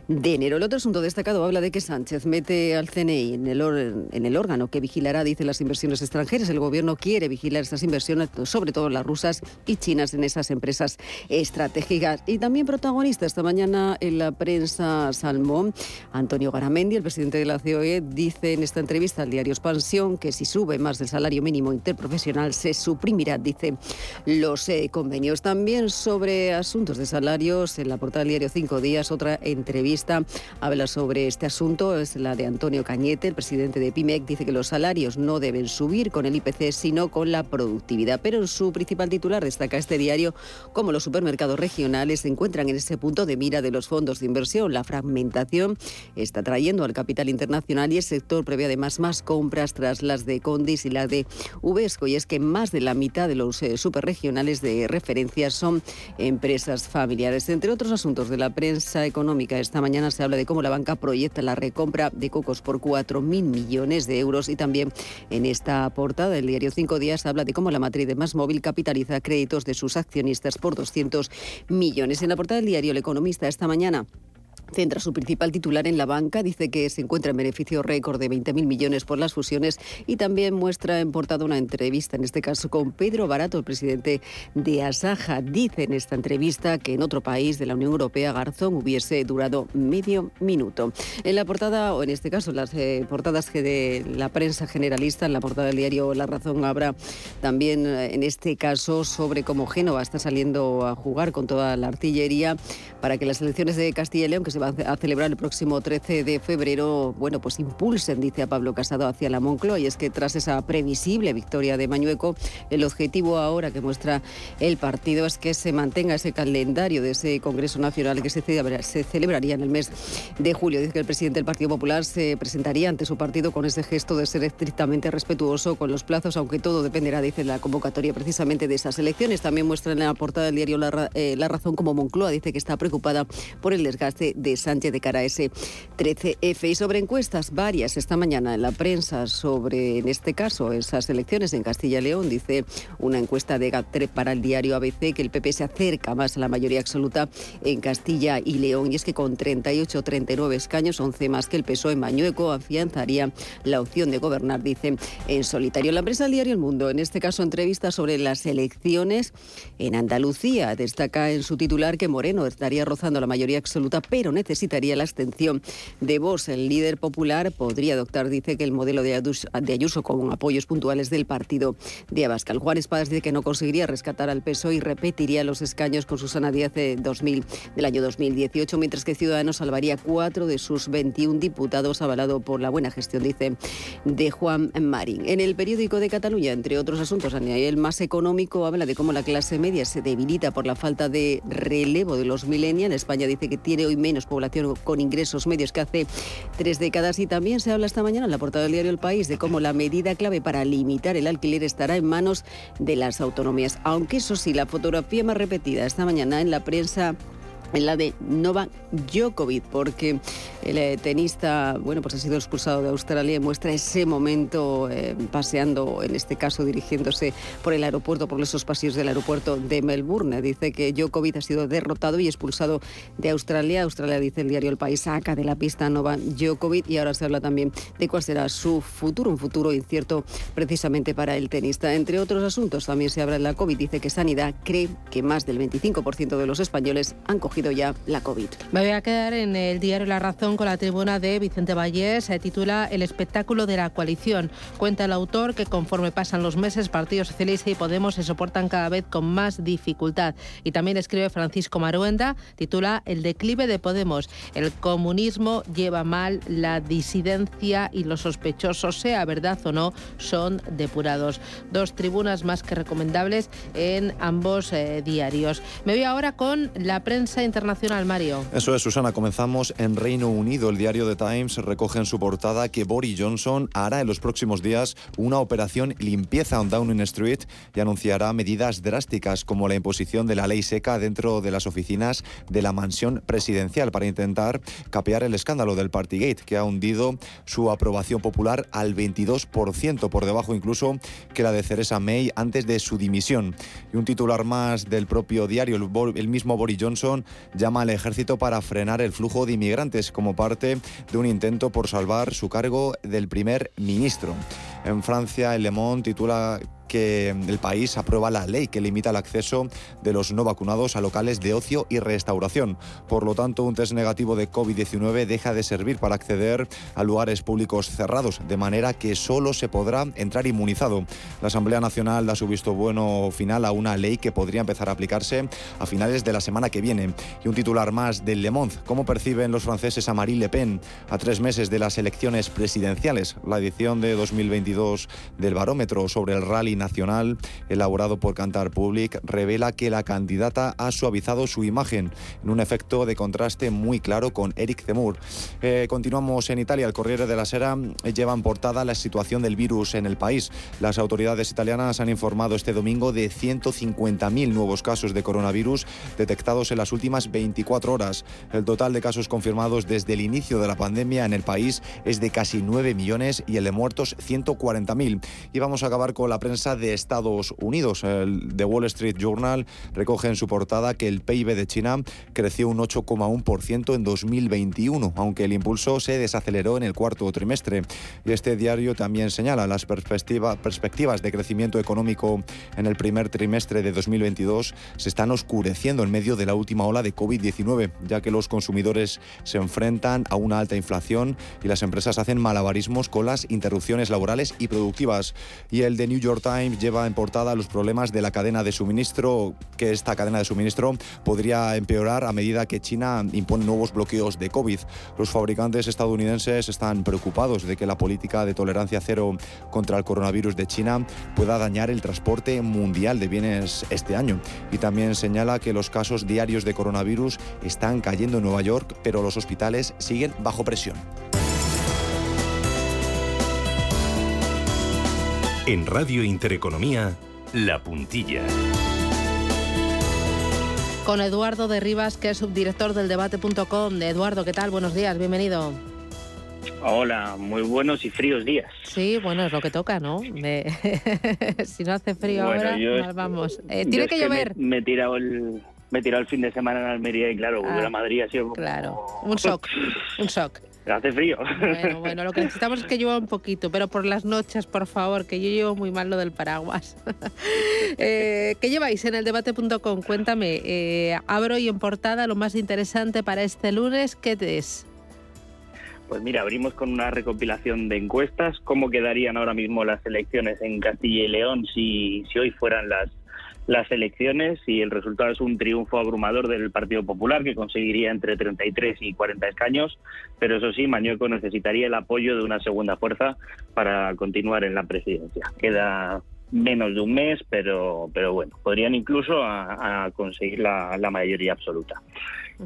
de enero. El otro asunto destacado habla de que Sánchez mete al CNI en el, en el órgano que vigilará, dice, las inversiones extranjeras. El gobierno quiere vigilar esas inversiones, sobre todo las rusas y chinas en esas empresas estratégicas. Y también protagonista esta mañana en la prensa Salmón, Antonio Garamendi, el presidente de la COE, dice en esta entrevista al diario Expansión que si sube más del salario mínimo interprofesional se suprimirá, dice los eh, convenios. También sobre asuntos de salarios, en la portada del diario Cinco Días, otra entrevista habla sobre este asunto, es la de Antonio Cañete, el presidente de PIMEC, dice que los salarios no deben subir con el IPC, sino con la productividad. Pero en su principal titular destaca este diario como los supermercados regionales se encuentran en ese punto de mira de los fondos de inversión. La fragmentación está trayendo al capital internacional y el sector prevé además más compras tras las de Condis y la de Y es que más de la mitad de los eh, superregionales de referencia son empresas familiares. Entre otros asuntos de la prensa económica, esta mañana se habla de cómo la banca proyecta la recompra de cocos por 4.000 millones de euros y también en esta portada del diario Cinco Días habla de cómo la matriz de Más Móvil capitaliza créditos de sus accionistas por 200 millones. En la portada del diario El Economista esta mañana centra su principal titular en la banca, dice que se encuentra en beneficio récord de 20.000 millones por las fusiones y también muestra en portada una entrevista, en este caso con Pedro Barato, el presidente de Asaja. Dice en esta entrevista que en otro país de la Unión Europea Garzón hubiese durado medio minuto. En la portada, o en este caso las eh, portadas de la prensa generalista, en la portada del diario La Razón habrá también eh, en este caso sobre cómo Génova está saliendo a jugar con toda la artillería para que las elecciones de Castilla y León, que se a celebrar el próximo 13 de febrero, bueno, pues impulsen, dice a Pablo Casado, hacia la Moncloa. Y es que tras esa previsible victoria de Mañueco, el objetivo ahora que muestra el partido es que se mantenga ese calendario de ese Congreso Nacional que se, se celebraría en el mes de julio. Dice que el presidente del Partido Popular se presentaría ante su partido con ese gesto de ser estrictamente respetuoso con los plazos, aunque todo dependerá, dice, de la convocatoria precisamente de esas elecciones. También muestra en la portada del diario La, eh, la Razón como Moncloa dice que está preocupada por el desgaste de Sánchez de cara a ese 13F. Y sobre encuestas varias esta mañana en la prensa sobre, en este caso, esas elecciones en Castilla y León, dice una encuesta de GAT3 para el diario ABC que el PP se acerca más a la mayoría absoluta en Castilla y León. Y es que con 38 39 escaños, 11 más que el PSOE, Mañueco afianzaría la opción de gobernar, dice, en solitario. La prensa del diario El Mundo, en este caso, entrevista sobre las elecciones en Andalucía. Destaca en su titular que Moreno estaría rozando la mayoría absoluta, pero necesitaría la abstención de Vox. El líder popular podría adoptar, dice, que el modelo de Ayuso, con apoyos puntuales del partido de Abascal. Juan Espadas dice que no conseguiría rescatar al PSOE y repetiría los escaños con Susana Díaz de 2000, del año 2018, mientras que Ciudadanos salvaría cuatro de sus 21 diputados, avalado por la buena gestión, dice, de Juan Marín. En el periódico de Cataluña, entre otros asuntos, a nivel más económico, habla de cómo la clase media se debilita por la falta de relevo de los millennials. España dice que tiene hoy menos población con ingresos medios que hace tres décadas y también se habla esta mañana en la portada del diario El País de cómo la medida clave para limitar el alquiler estará en manos de las autonomías. Aunque eso sí, la fotografía más repetida esta mañana en la prensa en la de Novak Djokovic, porque el eh, tenista, bueno, pues ha sido expulsado de Australia y muestra ese momento eh, paseando, en este caso dirigiéndose por el aeropuerto, por esos pasillos del aeropuerto de Melbourne. Dice que Djokovic ha sido derrotado y expulsado de Australia. Australia, dice el diario El País, saca de la pista a Novak Djokovic y ahora se habla también de cuál será su futuro, un futuro incierto precisamente para el tenista. Entre otros asuntos, también se habla de la COVID. Dice que Sanidad cree que más del 25% de los españoles han cogido ya la COVID. Me voy a quedar en el diario La Razón con la tribuna de Vicente Vallés. Se titula El espectáculo de la coalición. Cuenta el autor que conforme pasan los meses, Partido Socialista y Podemos se soportan cada vez con más dificultad. Y también escribe Francisco Maruenda, titula El declive de Podemos. El comunismo lleva mal la disidencia y los sospechosos, sea verdad o no, son depurados. Dos tribunas más que recomendables en ambos eh, diarios. Me voy ahora con la prensa internacional, Mario. Eso es, Susana. Comenzamos en Reino Unido. El diario The Times recoge en su portada que Boris Johnson hará en los próximos días una operación limpieza en Downing Street y anunciará medidas drásticas como la imposición de la ley seca dentro de las oficinas de la mansión presidencial para intentar capear el escándalo del Partygate, que ha hundido su aprobación popular al 22%, por debajo incluso que la de Theresa May antes de su dimisión. Y un titular más del propio diario, el mismo Boris Johnson llama al ejército para frenar el flujo de inmigrantes como parte de un intento por salvar su cargo del primer ministro. En Francia, el Le Monde titula que el país aprueba la ley que limita el acceso de los no vacunados a locales de ocio y restauración. Por lo tanto, un test negativo de COVID-19 deja de servir para acceder a lugares públicos cerrados, de manera que solo se podrá entrar inmunizado. La Asamblea Nacional da su visto bueno final a una ley que podría empezar a aplicarse a finales de la semana que viene. Y un titular más del Le Monde. ¿Cómo perciben los franceses a Marine Le Pen a tres meses de las elecciones presidenciales? La edición de 2022 del barómetro sobre el rally nacional elaborado por Cantar Public revela que la candidata ha suavizado su imagen en un efecto de contraste muy claro con Eric Zemmour. Eh, continuamos en Italia. El Corriere de la Sera lleva en portada la situación del virus en el país. Las autoridades italianas han informado este domingo de 150.000 nuevos casos de coronavirus detectados en las últimas 24 horas. El total de casos confirmados desde el inicio de la pandemia en el país es de casi 9 millones y el de muertos 140.000. Y vamos a acabar con la prensa de Estados Unidos. El The Wall Street Journal recoge en su portada que el PIB de China creció un 8,1% en 2021, aunque el impulso se desaceleró en el cuarto trimestre. Y este diario también señala las perspectivas de crecimiento económico en el primer trimestre de 2022 se están oscureciendo en medio de la última ola de COVID-19, ya que los consumidores se enfrentan a una alta inflación y las empresas hacen malabarismos con las interrupciones laborales y productivas. Y el The New York Times lleva en portada los problemas de la cadena de suministro, que esta cadena de suministro podría empeorar a medida que China impone nuevos bloqueos de COVID. Los fabricantes estadounidenses están preocupados de que la política de tolerancia cero contra el coronavirus de China pueda dañar el transporte mundial de bienes este año. Y también señala que los casos diarios de coronavirus están cayendo en Nueva York, pero los hospitales siguen bajo presión. En Radio Intereconomía, La Puntilla. Con Eduardo de Rivas, que es subdirector del debate.com. Eduardo, ¿qué tal? Buenos días, bienvenido. Hola, muy buenos y fríos días. Sí, bueno, es lo que toca, ¿no? si no hace frío ahora, vamos. Eh, tiene que llover. Me, he tirado el, me he tirado el fin de semana en Almería y claro, volver a ah, Madrid ha sido Claro, un shock, un shock. Hace frío. Bueno, bueno, lo que necesitamos es que llueva un poquito, pero por las noches, por favor, que yo llevo muy mal lo del paraguas. eh, ¿Qué lleváis en el debate.com? Cuéntame, eh, abro y en portada lo más interesante para este lunes, ¿qué es? Pues mira, abrimos con una recopilación de encuestas. ¿Cómo quedarían ahora mismo las elecciones en Castilla y León si, si hoy fueran las las elecciones y el resultado es un triunfo abrumador del Partido Popular que conseguiría entre 33 y 40 escaños, pero eso sí, Mañueco necesitaría el apoyo de una segunda fuerza para continuar en la presidencia. Queda menos de un mes, pero, pero bueno, podrían incluso a, conseguir la, la mayoría absoluta.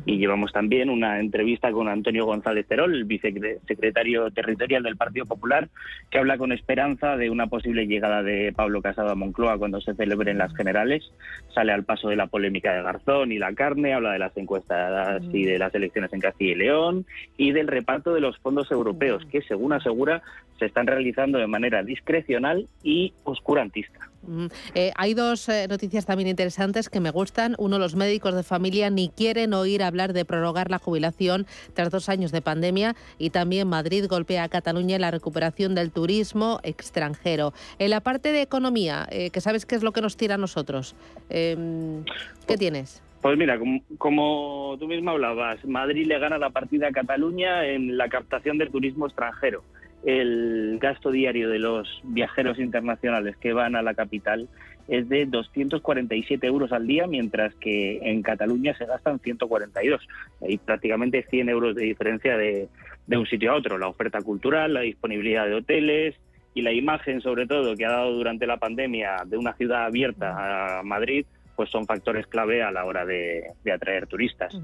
Y llevamos también una entrevista con Antonio González Terol, el vicesecretario territorial del Partido Popular, que habla con esperanza de una posible llegada de Pablo Casado a Moncloa cuando se celebren las generales. Sale al paso de la polémica de Garzón y la carne, habla de las encuestas y de las elecciones en Castilla y León y del reparto de los fondos europeos, que según asegura se están realizando de manera discrecional y oscurantista. Mm, eh, hay dos eh, noticias también interesantes que me gustan. Uno, los médicos de familia ni quieren oír hablar de prorrogar la jubilación tras dos años de pandemia. Y también Madrid golpea a Cataluña en la recuperación del turismo extranjero. En la parte de economía, eh, que sabes qué es lo que nos tira a nosotros, em, ¿qué tienes? Pues mira, como, como, tú misma hablabas, Madrid le gana la partida a Cataluña en la captación del turismo extranjero el gasto diario de los viajeros internacionales que van a la capital es de 247 euros al día, mientras que en Cataluña se gastan 142. Hay prácticamente 100 euros de diferencia de, de un sitio a otro. La oferta cultural, la disponibilidad de hoteles y la imagen, sobre todo, que ha dado durante la pandemia de una ciudad abierta a Madrid, pues son factores clave a la hora de, atraer turistas.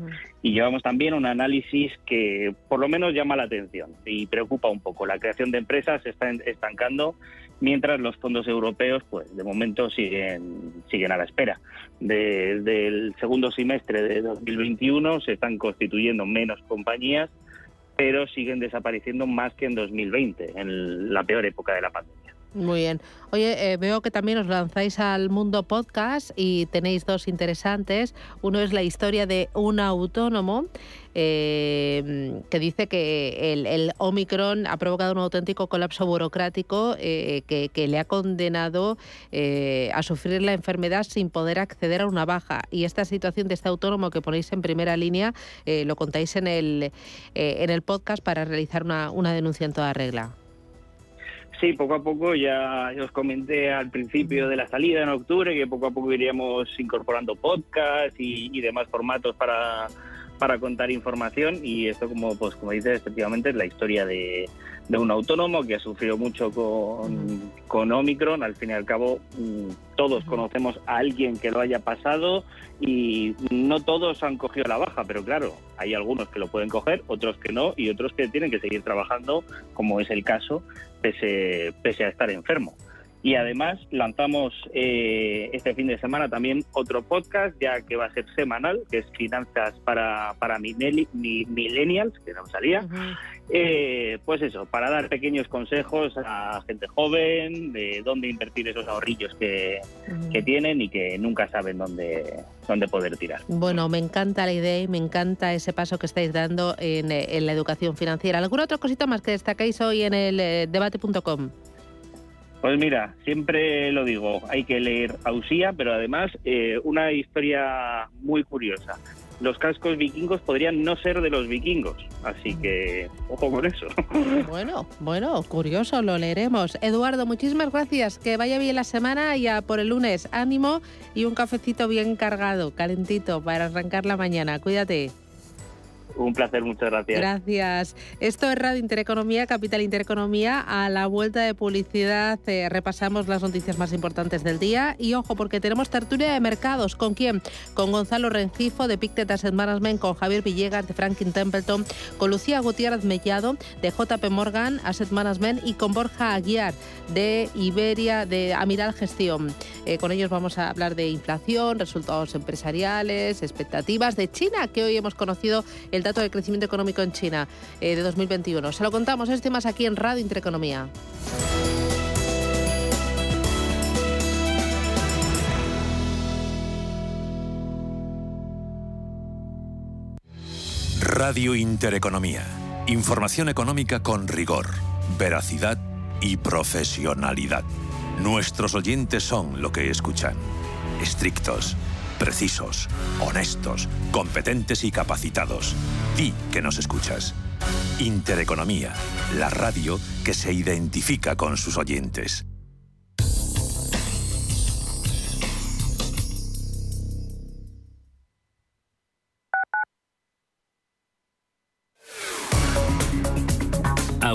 Y llevamos también un análisis que por lo menos llama la atención y preocupa un poco. La creación de empresas se está estancando mientras los fondos europeos, pues de momento siguen, siguen a la espera. Desde el segundo semestre de 2021 se están constituyendo menos compañías, pero siguen desapareciendo más que en 2020, en la peor época de la pandemia. Muy bien. Oye, eh, veo que también os lanzáis al mundo podcast y tenéis dos interesantes. Uno es la historia de un autónomo eh, que dice que el, Omicron ha provocado un auténtico colapso burocrático eh, que, le ha condenado a sufrir la enfermedad sin poder acceder a una baja. Y esta situación de este autónomo que ponéis en primera línea lo contáis en el, en el podcast para realizar una denuncia en toda regla. Sí, poco a poco ya os comenté al principio de la salida en octubre que poco a poco iríamos incorporando podcast y, demás formatos para, para contar información y esto como pues como dices efectivamente es la historia de, de un autónomo que ha sufrido mucho con, con Omicron. Al fin y al cabo, mm, todos conocemos a alguien que lo haya pasado y no todos han cogido la baja, pero claro, hay algunos que lo pueden coger, otros que no y otros que tienen que seguir trabajando, como es el caso, pese, pese a estar enfermo. Y además lanzamos eh, este fin de semana también otro podcast, ya que va a ser semanal, que es Finanzas para, para Millennials, que no salía. Eh, pues eso, para dar pequeños consejos a gente joven de dónde invertir esos ahorrillos que, que tienen y que nunca saben dónde, dónde poder tirar. Bueno, me encanta la idea y me encanta ese paso que estáis dando en, en la educación financiera. ¿Alguna otra cosita más que destacáis hoy en el eh, debate.com? Pues mira, siempre lo digo, hay que leer Ausía, pero además eh, una historia muy curiosa. Los cascos vikingos podrían no ser de los vikingos, así que ojo con eso. Bueno, bueno, curioso, lo leeremos. Eduardo, muchísimas gracias, que vaya bien la semana y a por el lunes, ánimo y un cafecito bien cargado, calentito, para arrancar la mañana. Cuídate. Un placer, muchas gracias. Gracias. Esto es Radio Intereconomía, Capital Intereconomía. A la vuelta de publicidad eh, repasamos las noticias más importantes del día. Y ojo, porque tenemos tertulia de mercados. ¿Con quién? Con Gonzalo Rencifo de Pictet Asset Management, con Javier Villegas de Franklin Templeton, con Lucía Gutiérrez Mellado de JP Morgan Asset Management y con Borja Aguiar de Iberia de Amiral Gestión. Eh, con ellos vamos a hablar de inflación, resultados empresariales, expectativas de China, que hoy hemos conocido el dato de crecimiento económico en China eh, de 2021. Se lo contamos este más aquí en Radio Intereconomía. Radio Intereconomía. Información económica con rigor, veracidad y profesionalidad. Nuestros oyentes son lo que escuchan. Estrictos precisos, honestos, competentes y capacitados. Di que nos escuchas. Intereconomía, la radio que se identifica con sus oyentes.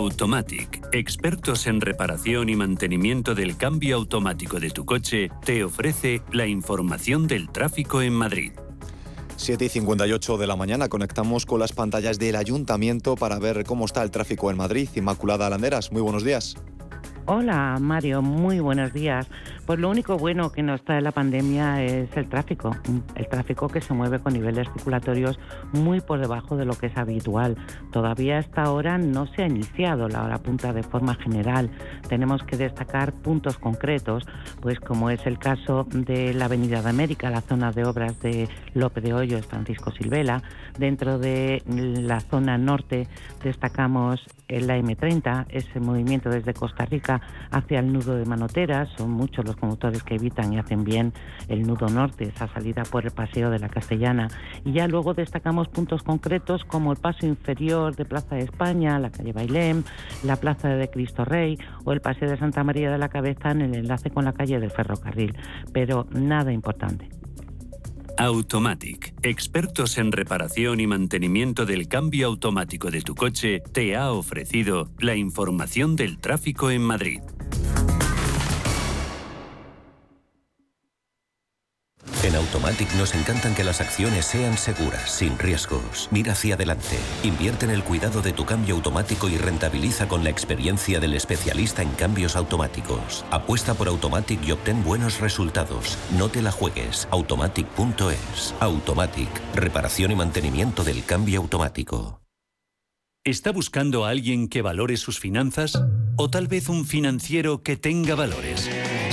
Automatic, expertos en reparación y mantenimiento del cambio automático de tu coche, te ofrece la información del tráfico en Madrid. 7 y 58 de la mañana conectamos con las pantallas del ayuntamiento para ver cómo está el tráfico en Madrid. Inmaculada Alanderas, muy buenos días. Hola Mario, muy buenos días. Pues lo único bueno que nos trae la pandemia es el tráfico, el tráfico que se mueve con niveles circulatorios muy por debajo de lo que es habitual. Todavía hasta ahora no se ha iniciado la hora punta de forma general. Tenemos que destacar puntos concretos, pues como es el caso de la Avenida de América, la zona de obras de López de Hoyos, Francisco Silvela. Dentro de la zona norte destacamos la M30, ese movimiento desde Costa Rica hacia el nudo de Manoteras. Son muchos los conductores que evitan y hacen bien el nudo norte, esa salida por el paseo de la Castellana. Y ya luego destacamos puntos concretos como el paso inferior de Plaza de España, la calle Bailén, la Plaza de Cristo Rey o el paseo de Santa María de la Cabeza en el enlace con la calle del ferrocarril. Pero nada importante. Automatic, expertos en reparación y mantenimiento del cambio automático de tu coche, te ha ofrecido la información del tráfico en Madrid. En Automatic nos encantan que las acciones sean seguras, sin riesgos. Mira hacia adelante. Invierte en el cuidado de tu cambio automático y rentabiliza con la experiencia del especialista en cambios automáticos. Apuesta por Automatic y obtén buenos resultados. No te la juegues. Automatic.es. Automatic. Reparación y mantenimiento del cambio automático. ¿Está buscando a alguien que valore sus finanzas? ¿O tal vez un financiero que tenga valores?